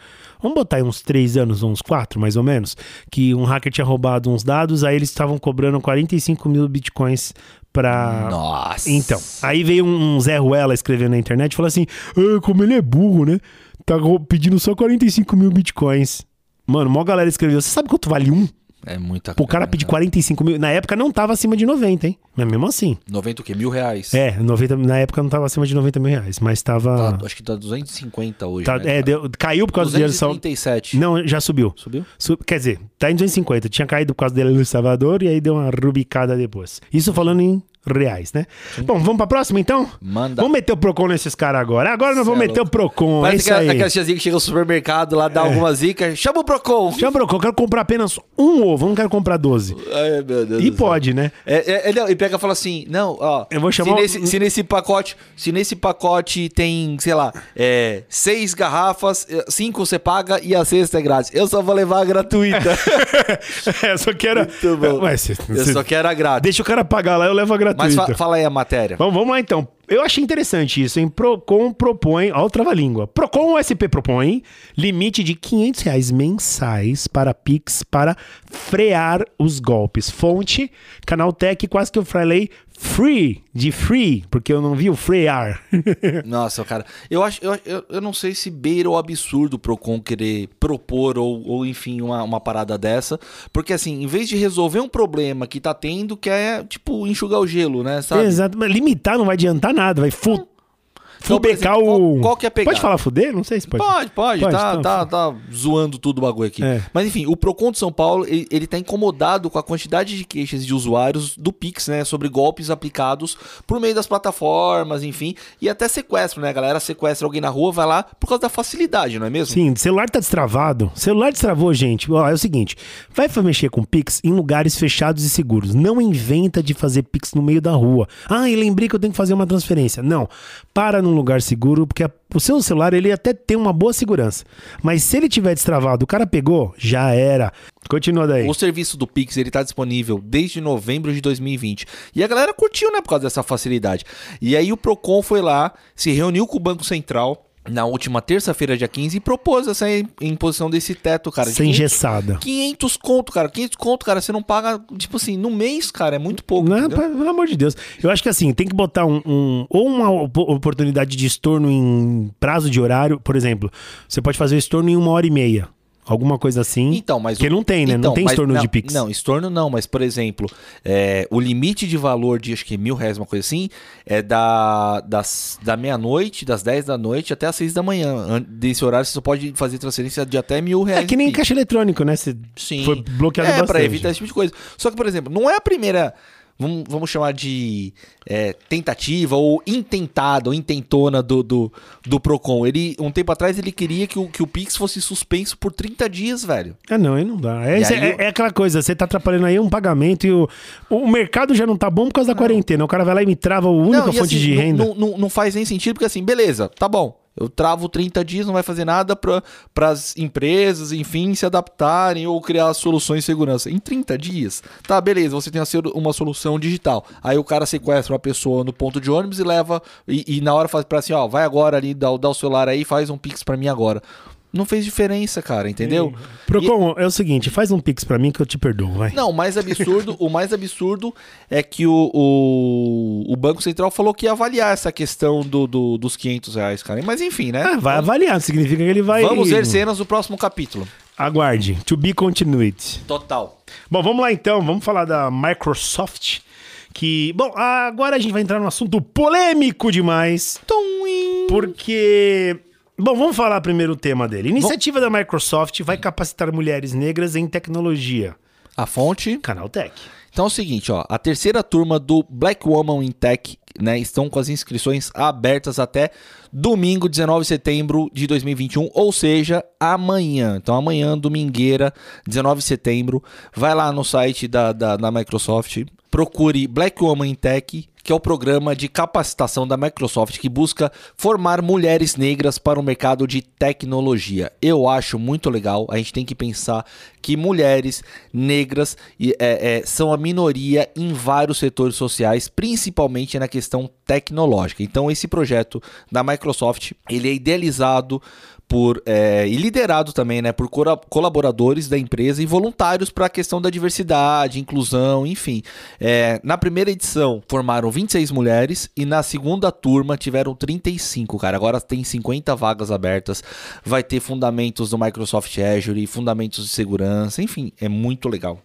Vamos botar aí uns três anos, uns quatro mais ou menos, que um hacker tinha roubado uns dados, aí eles estavam cobrando 45 mil bitcoins pra. Nossa. Então, aí veio um, Zé Ruela escrevendo na internet e falou assim: "Ah, como ele é burro, né? Tá pedindo só 45 mil bitcoins. Mano, mó galera escreveu. Você sabe quanto vale um? É muita Pô, o cara pedir 45 mil. Na época não tava acima de 90, hein? Mas mesmo assim. 90 o quê? Mil reais? É, 90, na época não tava acima de 90 mil reais, mas tava. Tá, acho que tá 250 hoje. tá- né, é, deu- caiu por causa do dinheiro. 237. Não, já subiu. Subiu? Su- Quer dizer, tá em 250. Tinha caído por causa dele no Salvador e aí deu uma rubicada depois. Isso falando em reais, né? Bom, vamos pra próxima então? Manda. Vamos meter o Procon nesses caras agora. Agora nós vamos é meter o Procon. É Parece isso que aí. aquela tiazinha que chega no supermercado lá, dá alguma zica. Chama o Procon. Chama o Procon, eu quero comprar apenas um ovo, eu não quero comprar 12. Ai, meu Deus E do céu. pode, né? É, é, é, não, e pega e fala assim, não, ó. Eu vou chamar se o- nesse, se nesse pacote, se nesse pacote tem, sei lá, é, seis garrafas, é, cinco você paga e a sexta é grátis. Eu só vou levar a gratuita. [LAUGHS] eu só quero. Muito bom. Ué, cê- Eu só quero a grátis. Deixa o cara pagar lá, eu levo a gratuita. Mas fa- fala aí a matéria. Vamos, vamos lá então. Eu achei interessante isso, hein? Procon propõe, ó, o trava-língua. Procon SP propõe limite de 500 reais mensais para Pix para frear os golpes. Fonte, Canaltech, quase que eu falei free, de free, porque eu não vi o frear. [LAUGHS] Nossa, cara, eu acho, eu, eu, eu não sei se beira o absurdo o Procon querer propor ou, ou enfim, uma, uma parada dessa, porque assim, em vez de resolver um problema que tá tendo, quer, tipo, enxugar o gelo, né, sabe? Exato, mas limitar não vai adiantar nada, vai por fubecar o... qual- que é? Pode falar fuder? Não sei se pode. Pode, pode, Pode, tá, então. tá, tá zoando tudo o bagulho aqui. É. Mas enfim, o Procon de São Paulo, ele, ele tá incomodado com a quantidade de queixas de usuários do Pix, né, sobre golpes aplicados por meio das plataformas, enfim, e até sequestro, né, a galera sequestra alguém na rua, vai lá por causa da facilidade, não é mesmo? Sim, celular tá destravado. Celular destravou, gente. Ó, é o seguinte: vai mexer com Pix em lugares fechados e seguros. Não inventa de fazer Pix no meio da rua. Ah, e lembrei que eu tenho que fazer uma transferência. Não. Para num num lugar seguro, porque a- o seu celular ele até tem uma boa segurança. Mas se ele tiver destravado, o cara pegou, já era. Continua daí. O serviço do Pix ele tá disponível desde novembro de 2020. E a galera curtiu, né, por causa dessa facilidade. E aí o Procon foi lá, se reuniu com o Banco Central na última terça-feira, dia 15, e propôs essa imposição desse teto, cara. Sem 500 engessada. 500 conto, cara. 500 conto, cara. Você não paga, tipo assim, no mês, cara. É muito pouco. Não, entendeu? pelo amor de Deus. Eu acho que assim, tem que botar um, um- ou uma op- oportunidade de estorno em prazo de horário. Por exemplo, você pode fazer o estorno em uma hora e meia. Alguma coisa assim. Então, mas Porque o- não tem, né? então, não tem estorno não, de Pix. Não, estorno não, mas por exemplo, é, o limite de valor de acho que mil reais, uma coisa assim, é da, das, da meia-noite, das 10 da noite até as 6 da manhã. An- Desse horário você só pode fazer transferência de até mil reais. É que nem caixa eletrônico, né? Você Sim. foi bloqueado é, bastante. pra evitar esse tipo de coisa. Só que, por exemplo, não é a primeira. Vamos, vamos chamar de é, tentativa ou intentada ou intentona do, do, do Procon. Ele, um tempo atrás, ele queria que o, que o Pix fosse suspenso por 30 dias, velho. Ah, não, aí não dá. É, aí é- é aquela coisa, você tá atrapalhando aí um pagamento e o, o mercado já não tá bom por causa da quarentena. O cara vai lá e me trava a única Não, fonte assim, de não- renda. Não, não, não faz nem sentido, porque assim, beleza, tá bom. Eu travo 30 dias, não vai fazer nada para as empresas, enfim, se adaptarem ou criar soluções de segurança. Em 30 dias, tá, beleza, você tem uma solução digital. Aí o cara sequestra uma pessoa no ponto de ônibus e leva, e, e na hora faz para assim, ó, vai agora ali, dá, dá o celular aí, faz um pix para mim agora. Não fez diferença, cara, entendeu? Procon, é o seguinte, faz um pix pra mim que eu te perdoo, vai. Não, o mais absurdo, o mais absurdo é que o, o, o Banco Central falou que ia avaliar essa questão do, do- dos 500 reais, cara. Mas enfim, né? Ah, vai avaliar, significa que ele vai... Vamos ver cenas do próximo capítulo. Aguarde, to be continued. Total. Bom, vamos lá então, vamos falar da Microsoft, que... Bom, agora a gente vai entrar num assunto polêmico demais, Tum, porque... Bom, vamos falar primeiro o tema dele. Iniciativa da Microsoft vai capacitar mulheres negras em tecnologia. A fonte. Canaltech. Então é o seguinte, ó. A terceira turma do Black Woman in Tech, né? Estão com as inscrições abertas até domingo, 19 de setembro de 2021, ou seja, amanhã. Então amanhã, domingueira, 19 de setembro. Vai lá no site da, da, da Microsoft, procure Black Woman in Tech, que é o programa de capacitação da Microsoft que busca formar mulheres negras para o mercado de tecnologia. Eu acho muito legal. A gente tem que pensar que mulheres negras é, é, são a minoria em vários setores sociais, principalmente na questão tecnológica. Então, esse projeto da Microsoft ele é idealizado por é, e liderado também né, por colaboradores da empresa e voluntários para a questão da diversidade, inclusão, enfim. É, na primeira edição formaram 26 mulheres e na segunda turma tiveram 35, cara. Agora tem 50 vagas abertas. Vai ter fundamentos do Microsoft Azure, fundamentos de segurança, enfim, é muito legal.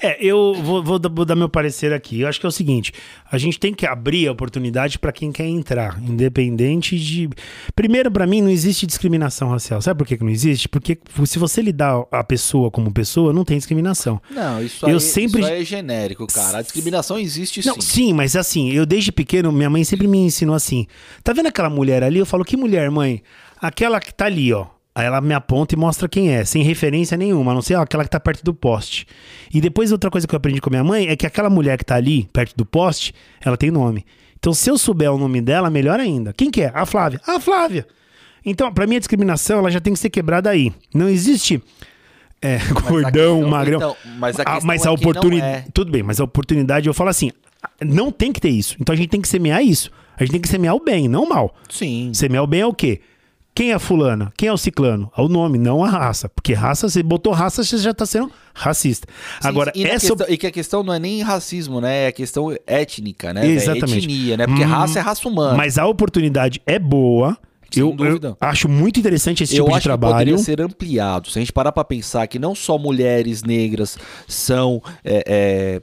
É, eu vou, vou dar- vou dar meu parecer aqui. Eu acho que é o seguinte: a gente tem que abrir a oportunidade para quem quer entrar, independente de. Primeiro, para mim, não existe discriminação racial. Sabe por que que não existe? Porque se você lidar a pessoa como pessoa, não tem discriminação. Não, isso, Eu aí, sempre- isso aí é genérico, cara. A discriminação existe Não, sim. sim, mas assim, eu desde pequeno, minha mãe sempre me ensinou assim. Tá vendo aquela mulher ali? Eu falo, que mulher, mãe? Aquela que tá ali, ó. Aí ela me aponta e mostra quem é, sem referência nenhuma, a não ser ó, aquela que tá perto do poste. E depois outra coisa que eu aprendi com a minha mãe é que aquela mulher que tá ali, perto do poste, ela tem nome. Então se eu souber o nome dela, melhor ainda. Quem que é? A Flávia. A Flávia. Então, pra mim a discriminação, ela já tem que ser quebrada aí. Não existe é, [LAUGHS] gordão, questão- magrão. então, mas a Ah, mas é a que não oportunidade. é. Tudo bem, mas a oportunidade, eu falo assim, não tem que ter isso. Então a gente tem que semear isso. A gente tem que semear o bem, não o mal. Sim. Semear o bem é o quê? Quem é a fulana? Quem é o ciclano? É o nome, não a raça. Porque raça, você botou raça, você já tá sendo racista. Sim, Agora, e, essa. questão- e que a questão não é nem racismo, né? É a questão étnica, né? Exatamente. Etnia, né? Porque Hum, raça é raça humana. Mas a oportunidade é boa. Sem Eu, eu acho muito interessante esse eu tipo acho de que trabalho. poderia ser ampliado. Se a gente parar pra pensar que não só mulheres negras são é, é,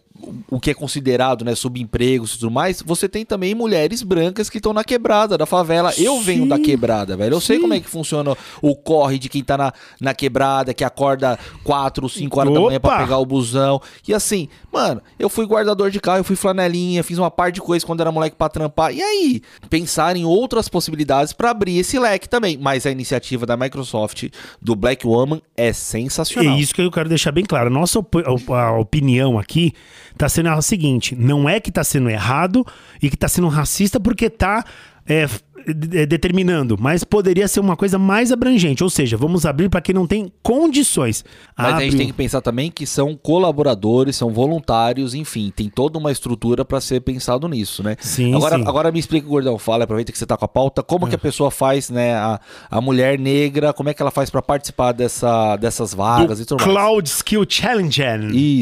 o que é considerado, né, subempregos e tudo mais, você tem também mulheres brancas que estão na quebrada da favela. Eu venho Sim. da quebrada, velho. Eu sei Sim. como é que funciona o corre de quem tá na, na quebrada, que acorda 4, 5 horas da manhã pra Opa! pegar o busão. E assim, mano, eu fui guardador de carro, eu fui flanelinha, fiz uma par de coisas quando era moleque pra trampar. E aí, pensar em outras possibilidades pra abrir esse leque também. Mas a iniciativa da Microsoft do Black Woman é sensacional. É isso que eu quero deixar bem claro. Nossa a, a opinião aqui tá sendo a seguinte: não é que tá sendo errado e que tá sendo racista porque tá. é, determinando, mas poderia ser uma coisa mais abrangente. Ou seja, vamos abrir para quem não tem condições. Mas Abre a gente tem que pensar também que são colaboradores, são voluntários, enfim, tem toda uma estrutura para ser pensado nisso, né? Sim, agora, sim. agora me explica, Gordão, fala, aproveita que você tá com a pauta, como que a pessoa faz, né, a, a mulher negra, como é que ela faz para participar dessa, dessas vagas e do tudo mais? Cloud Skill Challenge.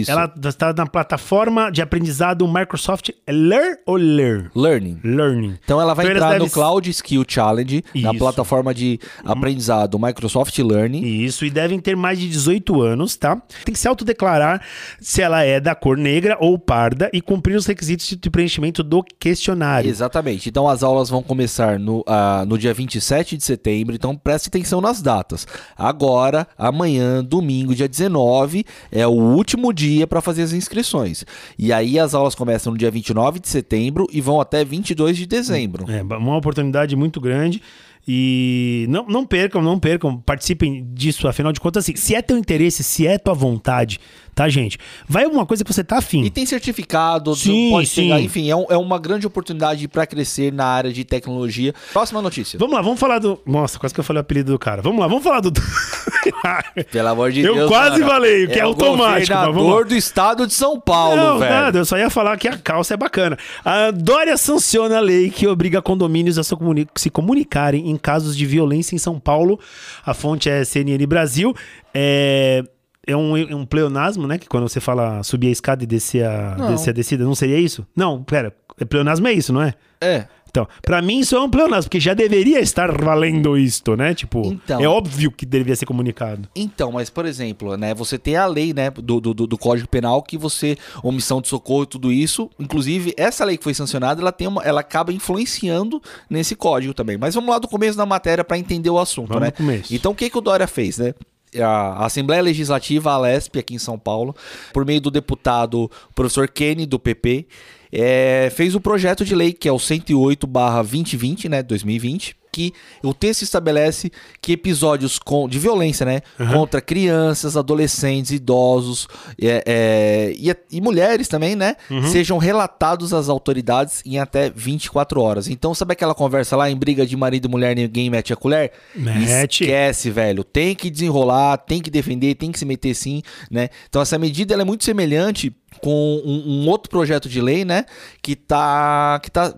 Isso. Ela está na plataforma de aprendizado Microsoft Learn ou Learn? Learning. Learning. Então ela vai Então entrar no devem- Cloud Skill Challenge, na Isso. plataforma de aprendizado Microsoft Learning. Isso, e devem ter mais de 18 anos, tá? Tem que se autodeclarar se ela é da cor negra ou parda e cumprir os requisitos de preenchimento do questionário. Exatamente. Então as aulas vão começar no, ah, no dia 27 de setembro, então preste atenção nas datas. Agora, amanhã, domingo, dia 19, é o último dia para fazer as inscrições. E aí as aulas começam no dia 29 de setembro e vão até 22 de dezembro. É uma oportunidade muito grande. E não, não percam, não percam, participem disso, afinal de contas, assim, se é teu interesse, se é tua vontade, tá, gente? Vai uma coisa que você tá afim. E tem certificado, Sim, pode sim. pegar, enfim, é, um- é uma grande oportunidade para crescer na área de tecnologia. Próxima notícia. Vamos lá, vamos falar do. Nossa, quase que eu falei o apelido do cara. Vamos lá, vamos falar do. [LAUGHS] Pelo amor de Eu Deus. quase cara. falei, que é o automático, governador do estado de São Paulo, não, velho. nada, eu só ia falar que a calça é bacana. A Dória sanciona a lei que obriga condomínios a se comunicarem em casos de violência em São Paulo. A fonte é CNN Brasil. É. É um, é um pleonasmo, né? Que quando você fala subir a escada e descer a, Não. descer a descida, não seria isso? Não, pera. É pleonasmo é isso, não é? É. Então, pra mim isso é um pleonasmo, porque já deveria estar valendo isto, né? Tipo, Então. é óbvio que deveria ser comunicado. Então, mas por exemplo, né, você tem a lei, né, do, do, do Código Penal que você omissão de socorro e tudo isso, inclusive essa lei que foi sancionada, ela tem uma, ela acaba influenciando nesse código também. Mas vamos lá do começo da matéria para entender o assunto, Vamos né? Então, o que que o Dória fez, né? A Assembleia Legislativa, a Alesp, aqui em São Paulo, por meio do deputado professor Kenny, do PP, é, fez o projeto de lei que é o 108-2020, né, 2020, que o texto estabelece que episódios com, de violência, né, contra crianças, adolescentes, idosos é, é, e, e mulheres também, né, sejam relatados às autoridades em até 24 horas. Então, sabe aquela conversa lá em briga de marido e mulher, ninguém mete a colher? Mete. Esquece, velho. Tem que desenrolar, tem que defender, tem que se meter sim, né? Então essa medida ela é muito semelhante com um, um outro projeto de lei, né, que tá que tá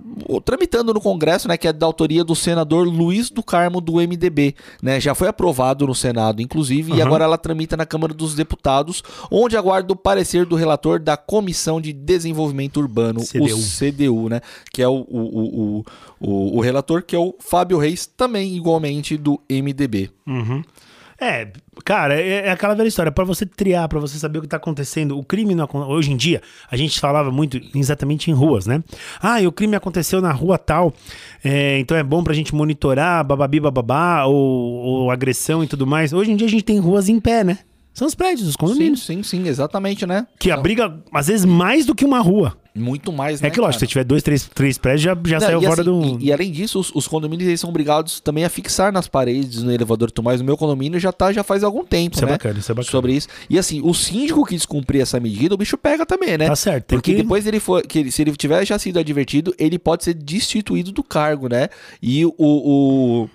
tramitando no Congresso, né, que é da autoria do senador Luiz do Carmo do MDB, né? Já foi aprovado no Senado, inclusive, e Aham. agora ela tramita na Câmara dos Deputados, onde aguarda o parecer do relator da Comissão de Desenvolvimento Urbano, CDU. o CDU, né? Que é o, o, o, o, o, relator, que é o Fábio Reis, também igualmente do MDB. É, cara, é, é aquela velha história. Pra você triar, pra você saber o que tá acontecendo, o crime não hoje em dia, a gente falava muito exatamente em ruas, né? Ah, e o crime aconteceu na rua tal, é, então é bom pra gente monitorar, bababi, bababá, ou, ou agressão e tudo mais. Hoje em dia a gente tem ruas em pé, né? São os prédios, os Sim, condomínios. sim, sim, exatamente, né? Que abriga, às vezes, mais do que uma rua. Muito mais, né? É que, lógico, se tiver dois, três, três prédios, já, já Não, saiu fora assim, do. e, e além disso, os, os condomínios eles são obrigados também a fixar nas paredes, no elevador e tudo mais. O meu condomínio já tá já faz algum tempo, Isso é né? bacana, isso é bacana. Sobre isso. E assim, o síndico que descumprir essa medida, o bicho pega também, né? Tá certo, tem Porque que- depois ele for, que se ele tiver já sido advertido, ele pode ser destituído do cargo, né? E o, o-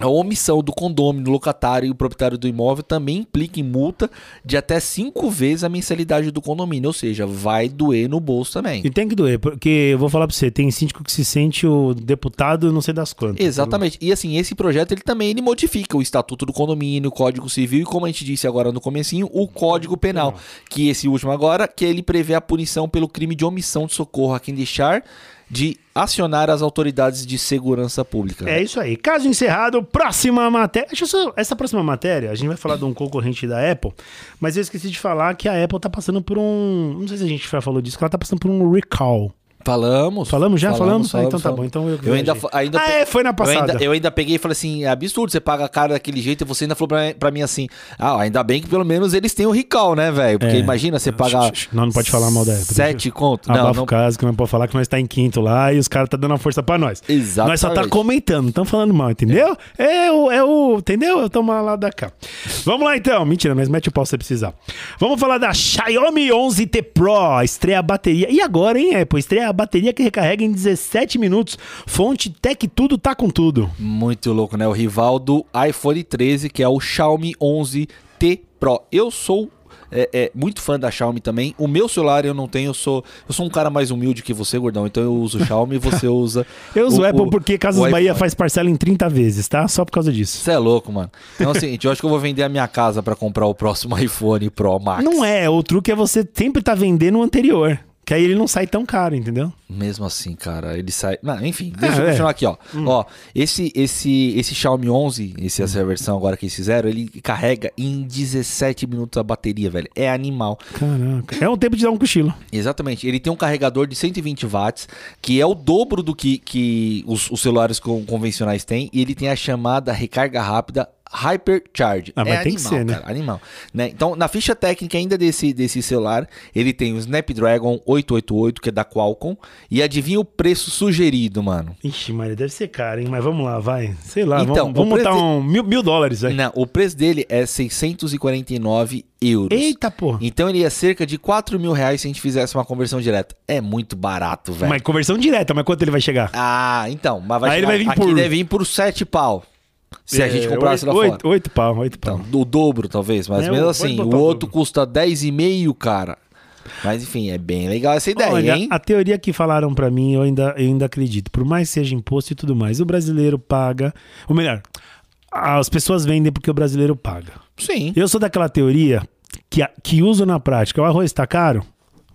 a omissão do condômino, locatário e o proprietário do imóvel também implica em multa de até cinco vezes a mensalidade do condomínio, ou seja, vai doer no bolso também. E tem que doer, porque eu vou falar pra você, tem síndico que se sente o deputado não sei das quantas. Exatamente. E assim, esse projeto ele também ele modifica o estatuto do condomínio, o Código Civil e como a gente disse agora no comecinho, o Código Penal, que esse último agora, que ele prevê a punição pelo crime de omissão de socorro a quem deixar de acionar as autoridades de segurança pública. É isso aí. Caso encerrado, próxima matéria. Só, essa próxima matéria, a gente vai falar de um concorrente da Apple, mas eu esqueci de falar que a Apple tá passando por um. Não sei se a gente já falou disso, que ela tá passando por um recall. Falamos. Falamos já? Falamos? Ah, então tá falamos. bom, então eu eu ainda, ainda Ah, é, foi na Eu passada. ainda, eu ainda peguei e falei assim: é absurdo, você paga a cara daquele jeito e você ainda falou pra, pra mim assim: ah, ainda bem que pelo menos eles têm o recall, né, velho? Porque É. imagina você pagar. Não, não pode falar mal da Apple. Sete conto. Não, Abafa não, o caso, que não pode falar que nós tá em quinto lá e os caras tá dando uma força pra nós. Exatamente. Nós só tá comentando, não estão falando mal, entendeu? É, o, é o. Entendeu? Eu tomo lá da cá. Vamos lá então. Mentira, mas mete o pau se você precisar. Vamos falar da Xiaomi 11T Pro. Estreia a bateria. E agora, hein, Apple? Estreia a bateria que recarrega em 17 minutos. Fonte Tech Tudo tá com tudo. Muito louco, né? O rival do iPhone 13, que é o Xiaomi 11T Pro. Eu sou é, é, muito fã da Xiaomi também. O meu celular eu não tenho, eu sou, eu sou um cara mais humilde que você, gordão. Então eu uso o Xiaomi e você [LAUGHS] usa. Eu uso o o- Apple o- porque Casas o Bahia faz parcela em 30 vezes, tá? Só por causa disso. Você é louco, mano. Então, assim, eu acho que eu vou vender a minha casa pra comprar o próximo [LAUGHS] iPhone Pro Max. Não é, o truque é você sempre tá vendendo o anterior. Que aí ele não sai tão caro, entendeu? Mesmo assim, cara, ele sai. Não, enfim, deixa Ah, eu é. continuar aqui, ó. Ó, esse, esse, esse Xiaomi 11, esse, essa versão agora que eles fizeram, ele carrega em 17 minutos a bateria, velho. É animal. Caraca. É um tempo de dar um cochilo. Exatamente. Ele tem um carregador de 120 watts, que é o dobro do que, que os, os celulares con- convencionais têm, e ele tem a chamada recarga rápida Hypercharge. Ah, mas é tem que animal, ser, né? cara, animal. Né? Então, na ficha técnica ainda desse, desse celular, ele tem o Snapdragon 888, que é da Qualcomm, e adivinha o preço sugerido, mano? Ixi, Maria, deve ser caro, hein? Mas vamos lá, vai. Sei lá, Então, vamos, vamos preço- um mil, mil dólares aí. Não, o preço dele é 649 euros. Eita, porra. Então ele é cerca de 4 mil reais se a gente fizesse uma conversão direta. É muito barato, velho. Mas conversão direta, mas quanto ele vai chegar? Ah, então. Mas vai Aí ele chegar- vai vir aqui por- deve vir por 7 pau. Se a gente É, comprasse lá oito, fora. Oito, oito pau, oito pau. Então, o dobro, talvez. Mas É, mesmo assim, o o outro dobro. custa 10,5, cara. Mas enfim, é bem legal essa ideia, Olha, hein? a teoria que falaram pra mim, eu ainda, eu ainda acredito. Por mais seja imposto e tudo mais, o brasileiro paga. Ou melhor, as pessoas vendem porque o brasileiro paga. Sim. Eu sou daquela teoria que, que uso na prática. O arroz tá caro?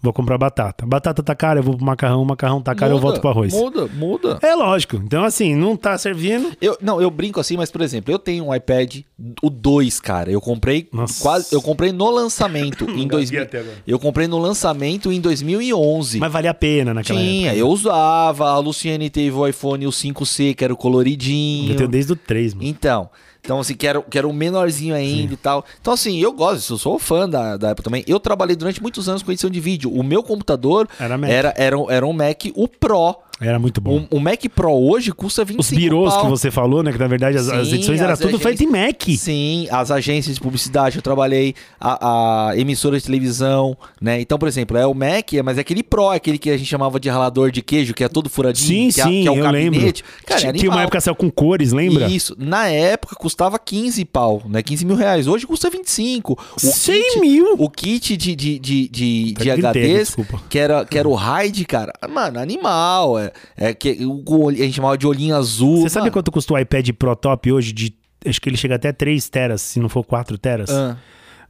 Vou comprar batata. Batata tá cara, eu vou pro macarrão. Macarrão tá caro, eu volto pro arroz. Muda, muda. É lógico. Então, assim, não tá servindo. Eu, não, eu brinco assim, mas por exemplo, eu tenho um iPad, o 2, cara. Eu comprei Nossa. quase, eu comprei no lançamento [LAUGHS] em Engasguei 2000. até agora. Eu comprei no lançamento em 2011. Mas vale a pena naquela Tinha, época. eu usava, a Luciane teve o iPhone o 5C, que era o coloridinho. Eu tenho desde o 3, mano. Então, então assim, que era, que era um menorzinho ainda e tal. Então, assim, eu gosto disso, eu sou fã da, da Apple também. Eu trabalhei durante muitos anos com edição de vídeo. O meu computador Era Mac. era, era, era um Mac, o Pro. Era muito bom. O, Mac Pro hoje custa 25 Os birôs pau. que você falou, né? Que na verdade as, as Sim, edições eram as tudo feito em Mac. Sim, as agências de publicidade, eu trabalhei, a, a emissora de televisão, né? Então, por exemplo, é o Mac, é- mas é aquele Pro, é aquele que a gente chamava de ralador de queijo, que é todo furadinho, Sim, que, é- sim, que é o eu lembro. gabinete. Cara, é Tinha uma época saiu com cores, lembra? Isso. Na época custava 15 pau, né? 15 mil reais. Hoje custa 25. O 100 kit, mil? O kit de, de, de, de, Tá de HDs, desculpa. que era, que era o RAID, cara. Mano, animal. É, é que o, a gente chamava de olhinho azul. Você sabe quanto custa o iPad Pro Top hoje? De, acho que ele chega até 3 teras, se não for 4 teras. Ah.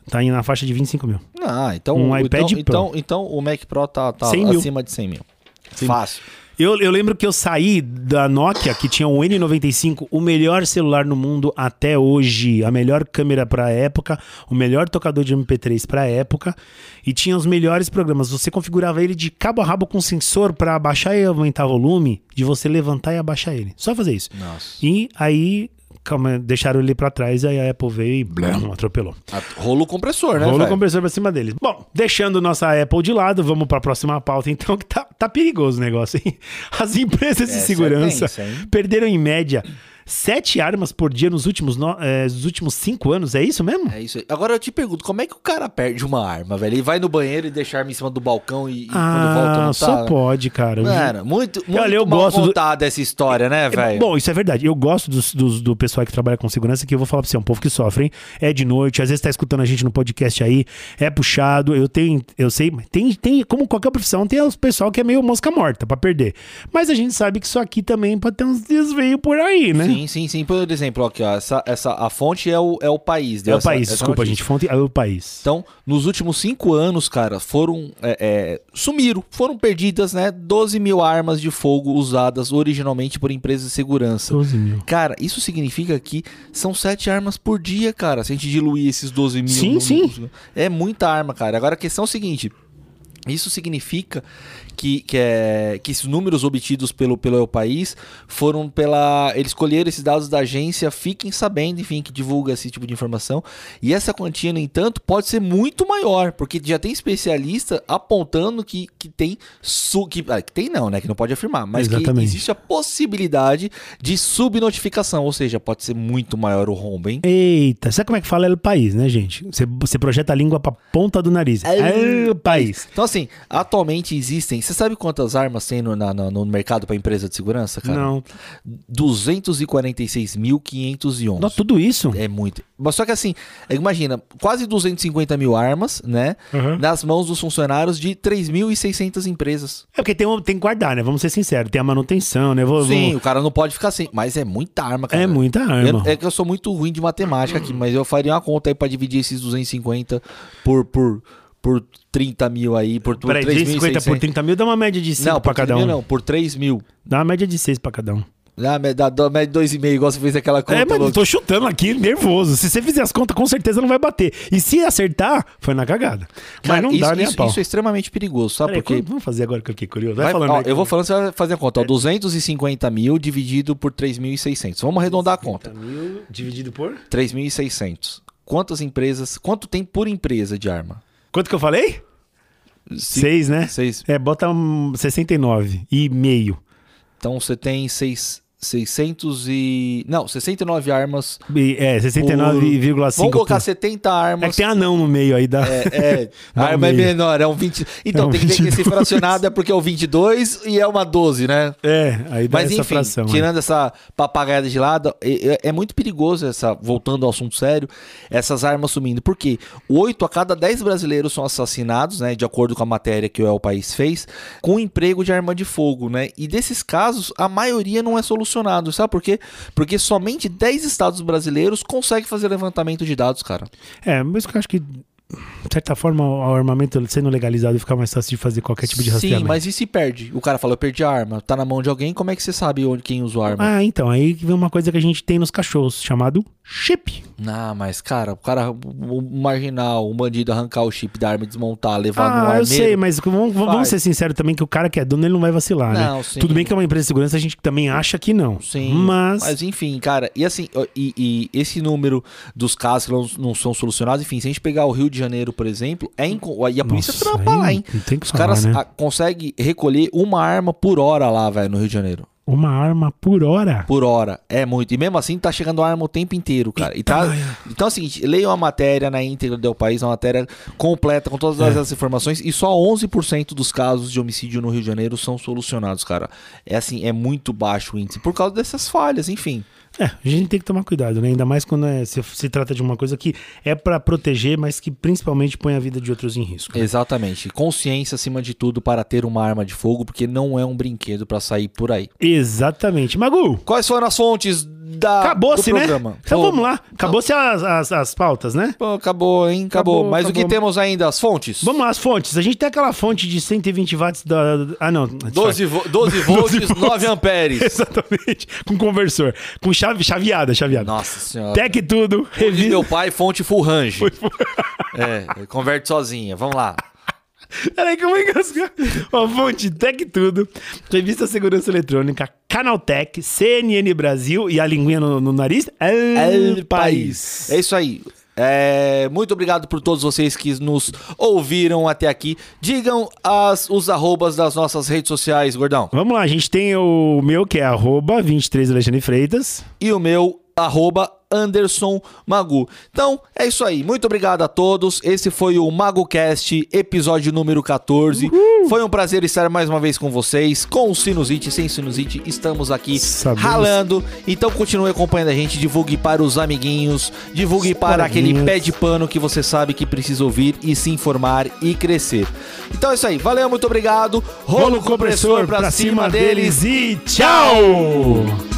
Tá indo na faixa de 25 mil. Ah, então, Um então, iPad Pro. então, então o Mac Pro tá, tá 100 mil. acima de 100 mil. Sim. Fácil. Eu, eu lembro que eu saí da Nokia, que tinha o N95, o melhor celular no mundo até hoje, a melhor câmera pra época, o melhor tocador de MP3 pra época, e tinha os melhores programas. Você configurava ele de cabo a rabo com sensor pra abaixar e aumentar volume, de você levantar e abaixar ele. Só fazer isso. Nossa. E aí, calma, deixaram ele pra trás, aí a Apple veio e blum, atropelou. A- Rolo compressor, né, Rolou o compressor pra cima deles. Bom, deixando nossa Apple de lado, vamos pra próxima pauta, então, que tá, tá perigoso o negócio, hein? As empresas de Essa é segurança tensa, hein? perderam, em média, sete armas por dia nos últimos, no- eh, nos últimos cinco anos. É isso mesmo? É isso aí. Agora eu te pergunto, como é que o cara perde uma arma, velho? Ele vai no banheiro e deixa a arma em cima do balcão e, e quando volta ah, não só tá? pode, cara. Mano, muito, muito Olha, eu mal gosto do- contada essa história, né, velho? Bom, isso é verdade. Eu gosto dos, dos- do pessoal que trabalha com segurança, que eu vou falar pra você, é um povo que sofre, hein? É de noite, às vezes tá escutando a gente no podcast aí, é puxado, eu tenho, eu sei, tem, tem como qualquer profissão, tem os pessoal que é meio mosca morta pra perder. Mas a gente sabe que isso aqui também pode ter uns desveios por aí, né? Sim, sim, sim. Por exemplo, aqui, ó, essa, essa, a fonte é o, é o país. É deu o essa- país, essa desculpa, notícia. gente. Fonte é o país. Então, nos últimos cinco anos, cara, foram. é, é, sumiram, foram perdidas, né? 12 mil armas de fogo usadas originalmente por empresas de segurança. 12 mil. Cara, isso significa que são sete armas por dia, cara. Se a gente diluir esses 12 mil. Sim, no- sim. É muita arma, cara. Agora a questão é o seguinte. Isso significa que, que, é, que esses números obtidos pelo, pelo El País foram pela. Eles escolheram esses dados da agência Fiquem Sabendo, enfim, que divulga esse tipo de informação. E essa quantia, no entanto, pode ser muito maior, porque já tem especialista apontando que, que tem. Su, que, ah, que tem não, né? Que não pode afirmar, mas que Exatamente. existe a possibilidade de subnotificação, ou seja, pode ser muito maior o rombo, hein? Eita, sabe como é que fala El País, né, gente? Você, você projeta a língua pra ponta do nariz. El País. Então, assim, atualmente existem. Você sabe quantas armas tem no, na- no- mercado para empresa de segurança, cara? Não. 246.511. Não, tudo isso? É muito. Mas só que assim, imagina, quase 250 mil armas, né? Uhum. Nas mãos dos funcionários de 3.600 empresas. É porque tem, um- tem que guardar, né? Vamos ser sinceros. Tem a manutenção, né? Vou, Sim, vou- o cara não pode ficar sem. Mas é muita arma, cara. É muita arma. Eu- é que eu sou muito ruim de matemática aqui, mas eu faria uma conta aí pra dividir esses 250 por, por, por 30 mil aí, por, por Peraí, 250 por 30 mil dá uma média de 5 Não, pra por cada 30 um. não, por 3 mil. Dá uma média de 6 pra cada um. Dá, dá, dá média de 2,5, igual você fez aquela conta. É, mas eu louca. tô chutando aqui, nervoso. Se você fizer as contas, com certeza não vai bater. E se acertar, foi na cagada. Cara, mas não isso, dá nem isso, a pau. isso é extremamente perigoso, sabe? Peraí, Porque quanto- Vamos fazer agora que eu fiquei curioso. Vai, Vai- falando ó, eu vou falando, você vai fazer a conta. Ó, 250 mil dividido por 3.600. Vamos arredondar a conta. mil dividido por... 3.600. Quantas empresas... Quanto tem por empresa de arma? Quanto que eu falei? 6, né? Seis. É, bota um 69 e meio. Então você tem seis, 600 e... Não, 69 armas. E- É, 69,5. Vamos colocar 70 É armas. que tem anão no meio aí da. É, é, [LAUGHS] a arma é meio. menor, é um 20. Então É um tem que ver que esse 22. fracionado é porque é o 22 e é uma 12, né? É, aí dá Mas essa enfim, fração. tirando essa papagaiada de lado, é, é- é muito perigoso essa, voltando ao assunto sério, essas armas sumindo. Por quê? 8 a cada 10 brasileiros são assassinados, né? De acordo com a matéria que o El País fez, com emprego de arma de fogo, né? E desses casos, a maioria não é Sabe por quê? Porque somente 10 estados brasileiros conseguem fazer levantamento de dados, cara. É, mas eu acho que, de certa forma, o armamento sendo legalizado fica mais fácil de fazer qualquer tipo de Sim, rastreamento. mas e se perde? O cara fala, eu perdi a arma. Tá na mão de alguém, como é que você sabe onde, quem usou a arma? Ah, então, aí vem uma coisa que a gente tem nos cachorros, chamado chip. Ah, mas, cara, o cara, o marginal, o bandido arrancar o chip da arma e desmontar, levar no Ah, armeiro. eu sei, mas vamos, vamos ser sinceros também que o cara que é dono, ele não vai vacilar, Não, né? sim. Tudo bem que é uma empresa de segurança, a gente também acha que não. Sim, Mas, mas enfim, cara, e assim, e, e esse número dos casos que não, não são solucionados, enfim, se a gente pegar o Rio de Janeiro, por exemplo, é inco- e a polícia Nossa, trampa lá, hein? tem que Os falar, caras né? conseguem recolher uma arma por hora lá, velho, no Rio de Janeiro. uma arma por hora. Por hora. É muito. E mesmo assim tá chegando arma o tempo inteiro, cara. E tá- então é o seguinte, leiam a matéria na íntegra do país, uma matéria completa com todas É. as informações e só 11% dos casos de homicídio no Rio de Janeiro são solucionados, cara. É assim, é muito baixo o índice por causa dessas falhas, enfim. É, a gente tem que tomar cuidado, né? Ainda mais quando é- se, se trata de uma coisa que é pra proteger, mas que principalmente põe a vida de outros em risco. né? Exatamente. Consciência acima de tudo para ter uma arma de fogo, porque não é um brinquedo para sair por aí. Exatamente. Magu, Quais foram as fontes da acabou-se, né? programa? Então Pô, vamos lá. Acabou-se as, as, as pautas, né? Pô, acabou, hein? Acabou. Acabou, Mas o que acabou. temos ainda? As fontes? Vamos lá, as fontes. A gente tem aquela fonte de 120 watts da. Ah, não. 12, vo 12 [LAUGHS] volts, 9 amperes. [LAUGHS] Exatamente. Com conversor. Com chave, chaveada, chaveada. Nossa senhora. Tec tudo. Diz Revista. meu pai, fonte full range. [LAUGHS] é, converte sozinha. Vamos lá. Peraí que eu vou engasgar. Ó, fonte Tec Tudo, Revista Segurança Eletrônica, Canaltech, CNN Brasil e a linguinha no, no nariz. El País. É isso aí. É, muito obrigado por todos vocês que nos ouviram até aqui. Digam as, os arrobas das nossas redes sociais, gordão. Vamos lá, a gente tem o meu que é arroba 23 Alexandre Freitas. E o meu, arroba Anderson Magu. Então, é isso aí. Muito obrigado a todos. Esse foi o MagoCast, episódio número 14. Foi um prazer estar mais uma vez com vocês. Com sinusite, sem sinusite, estamos aqui Sabemos. ralando. Então, continue acompanhando a gente. Divulgue para os amiguinhos. Divulgue Os para aquele pé de pano que você sabe que precisa ouvir e se informar e crescer. Então é isso aí. Valeu, muito obrigado. Rolo compressor pra cima deles. e tchau!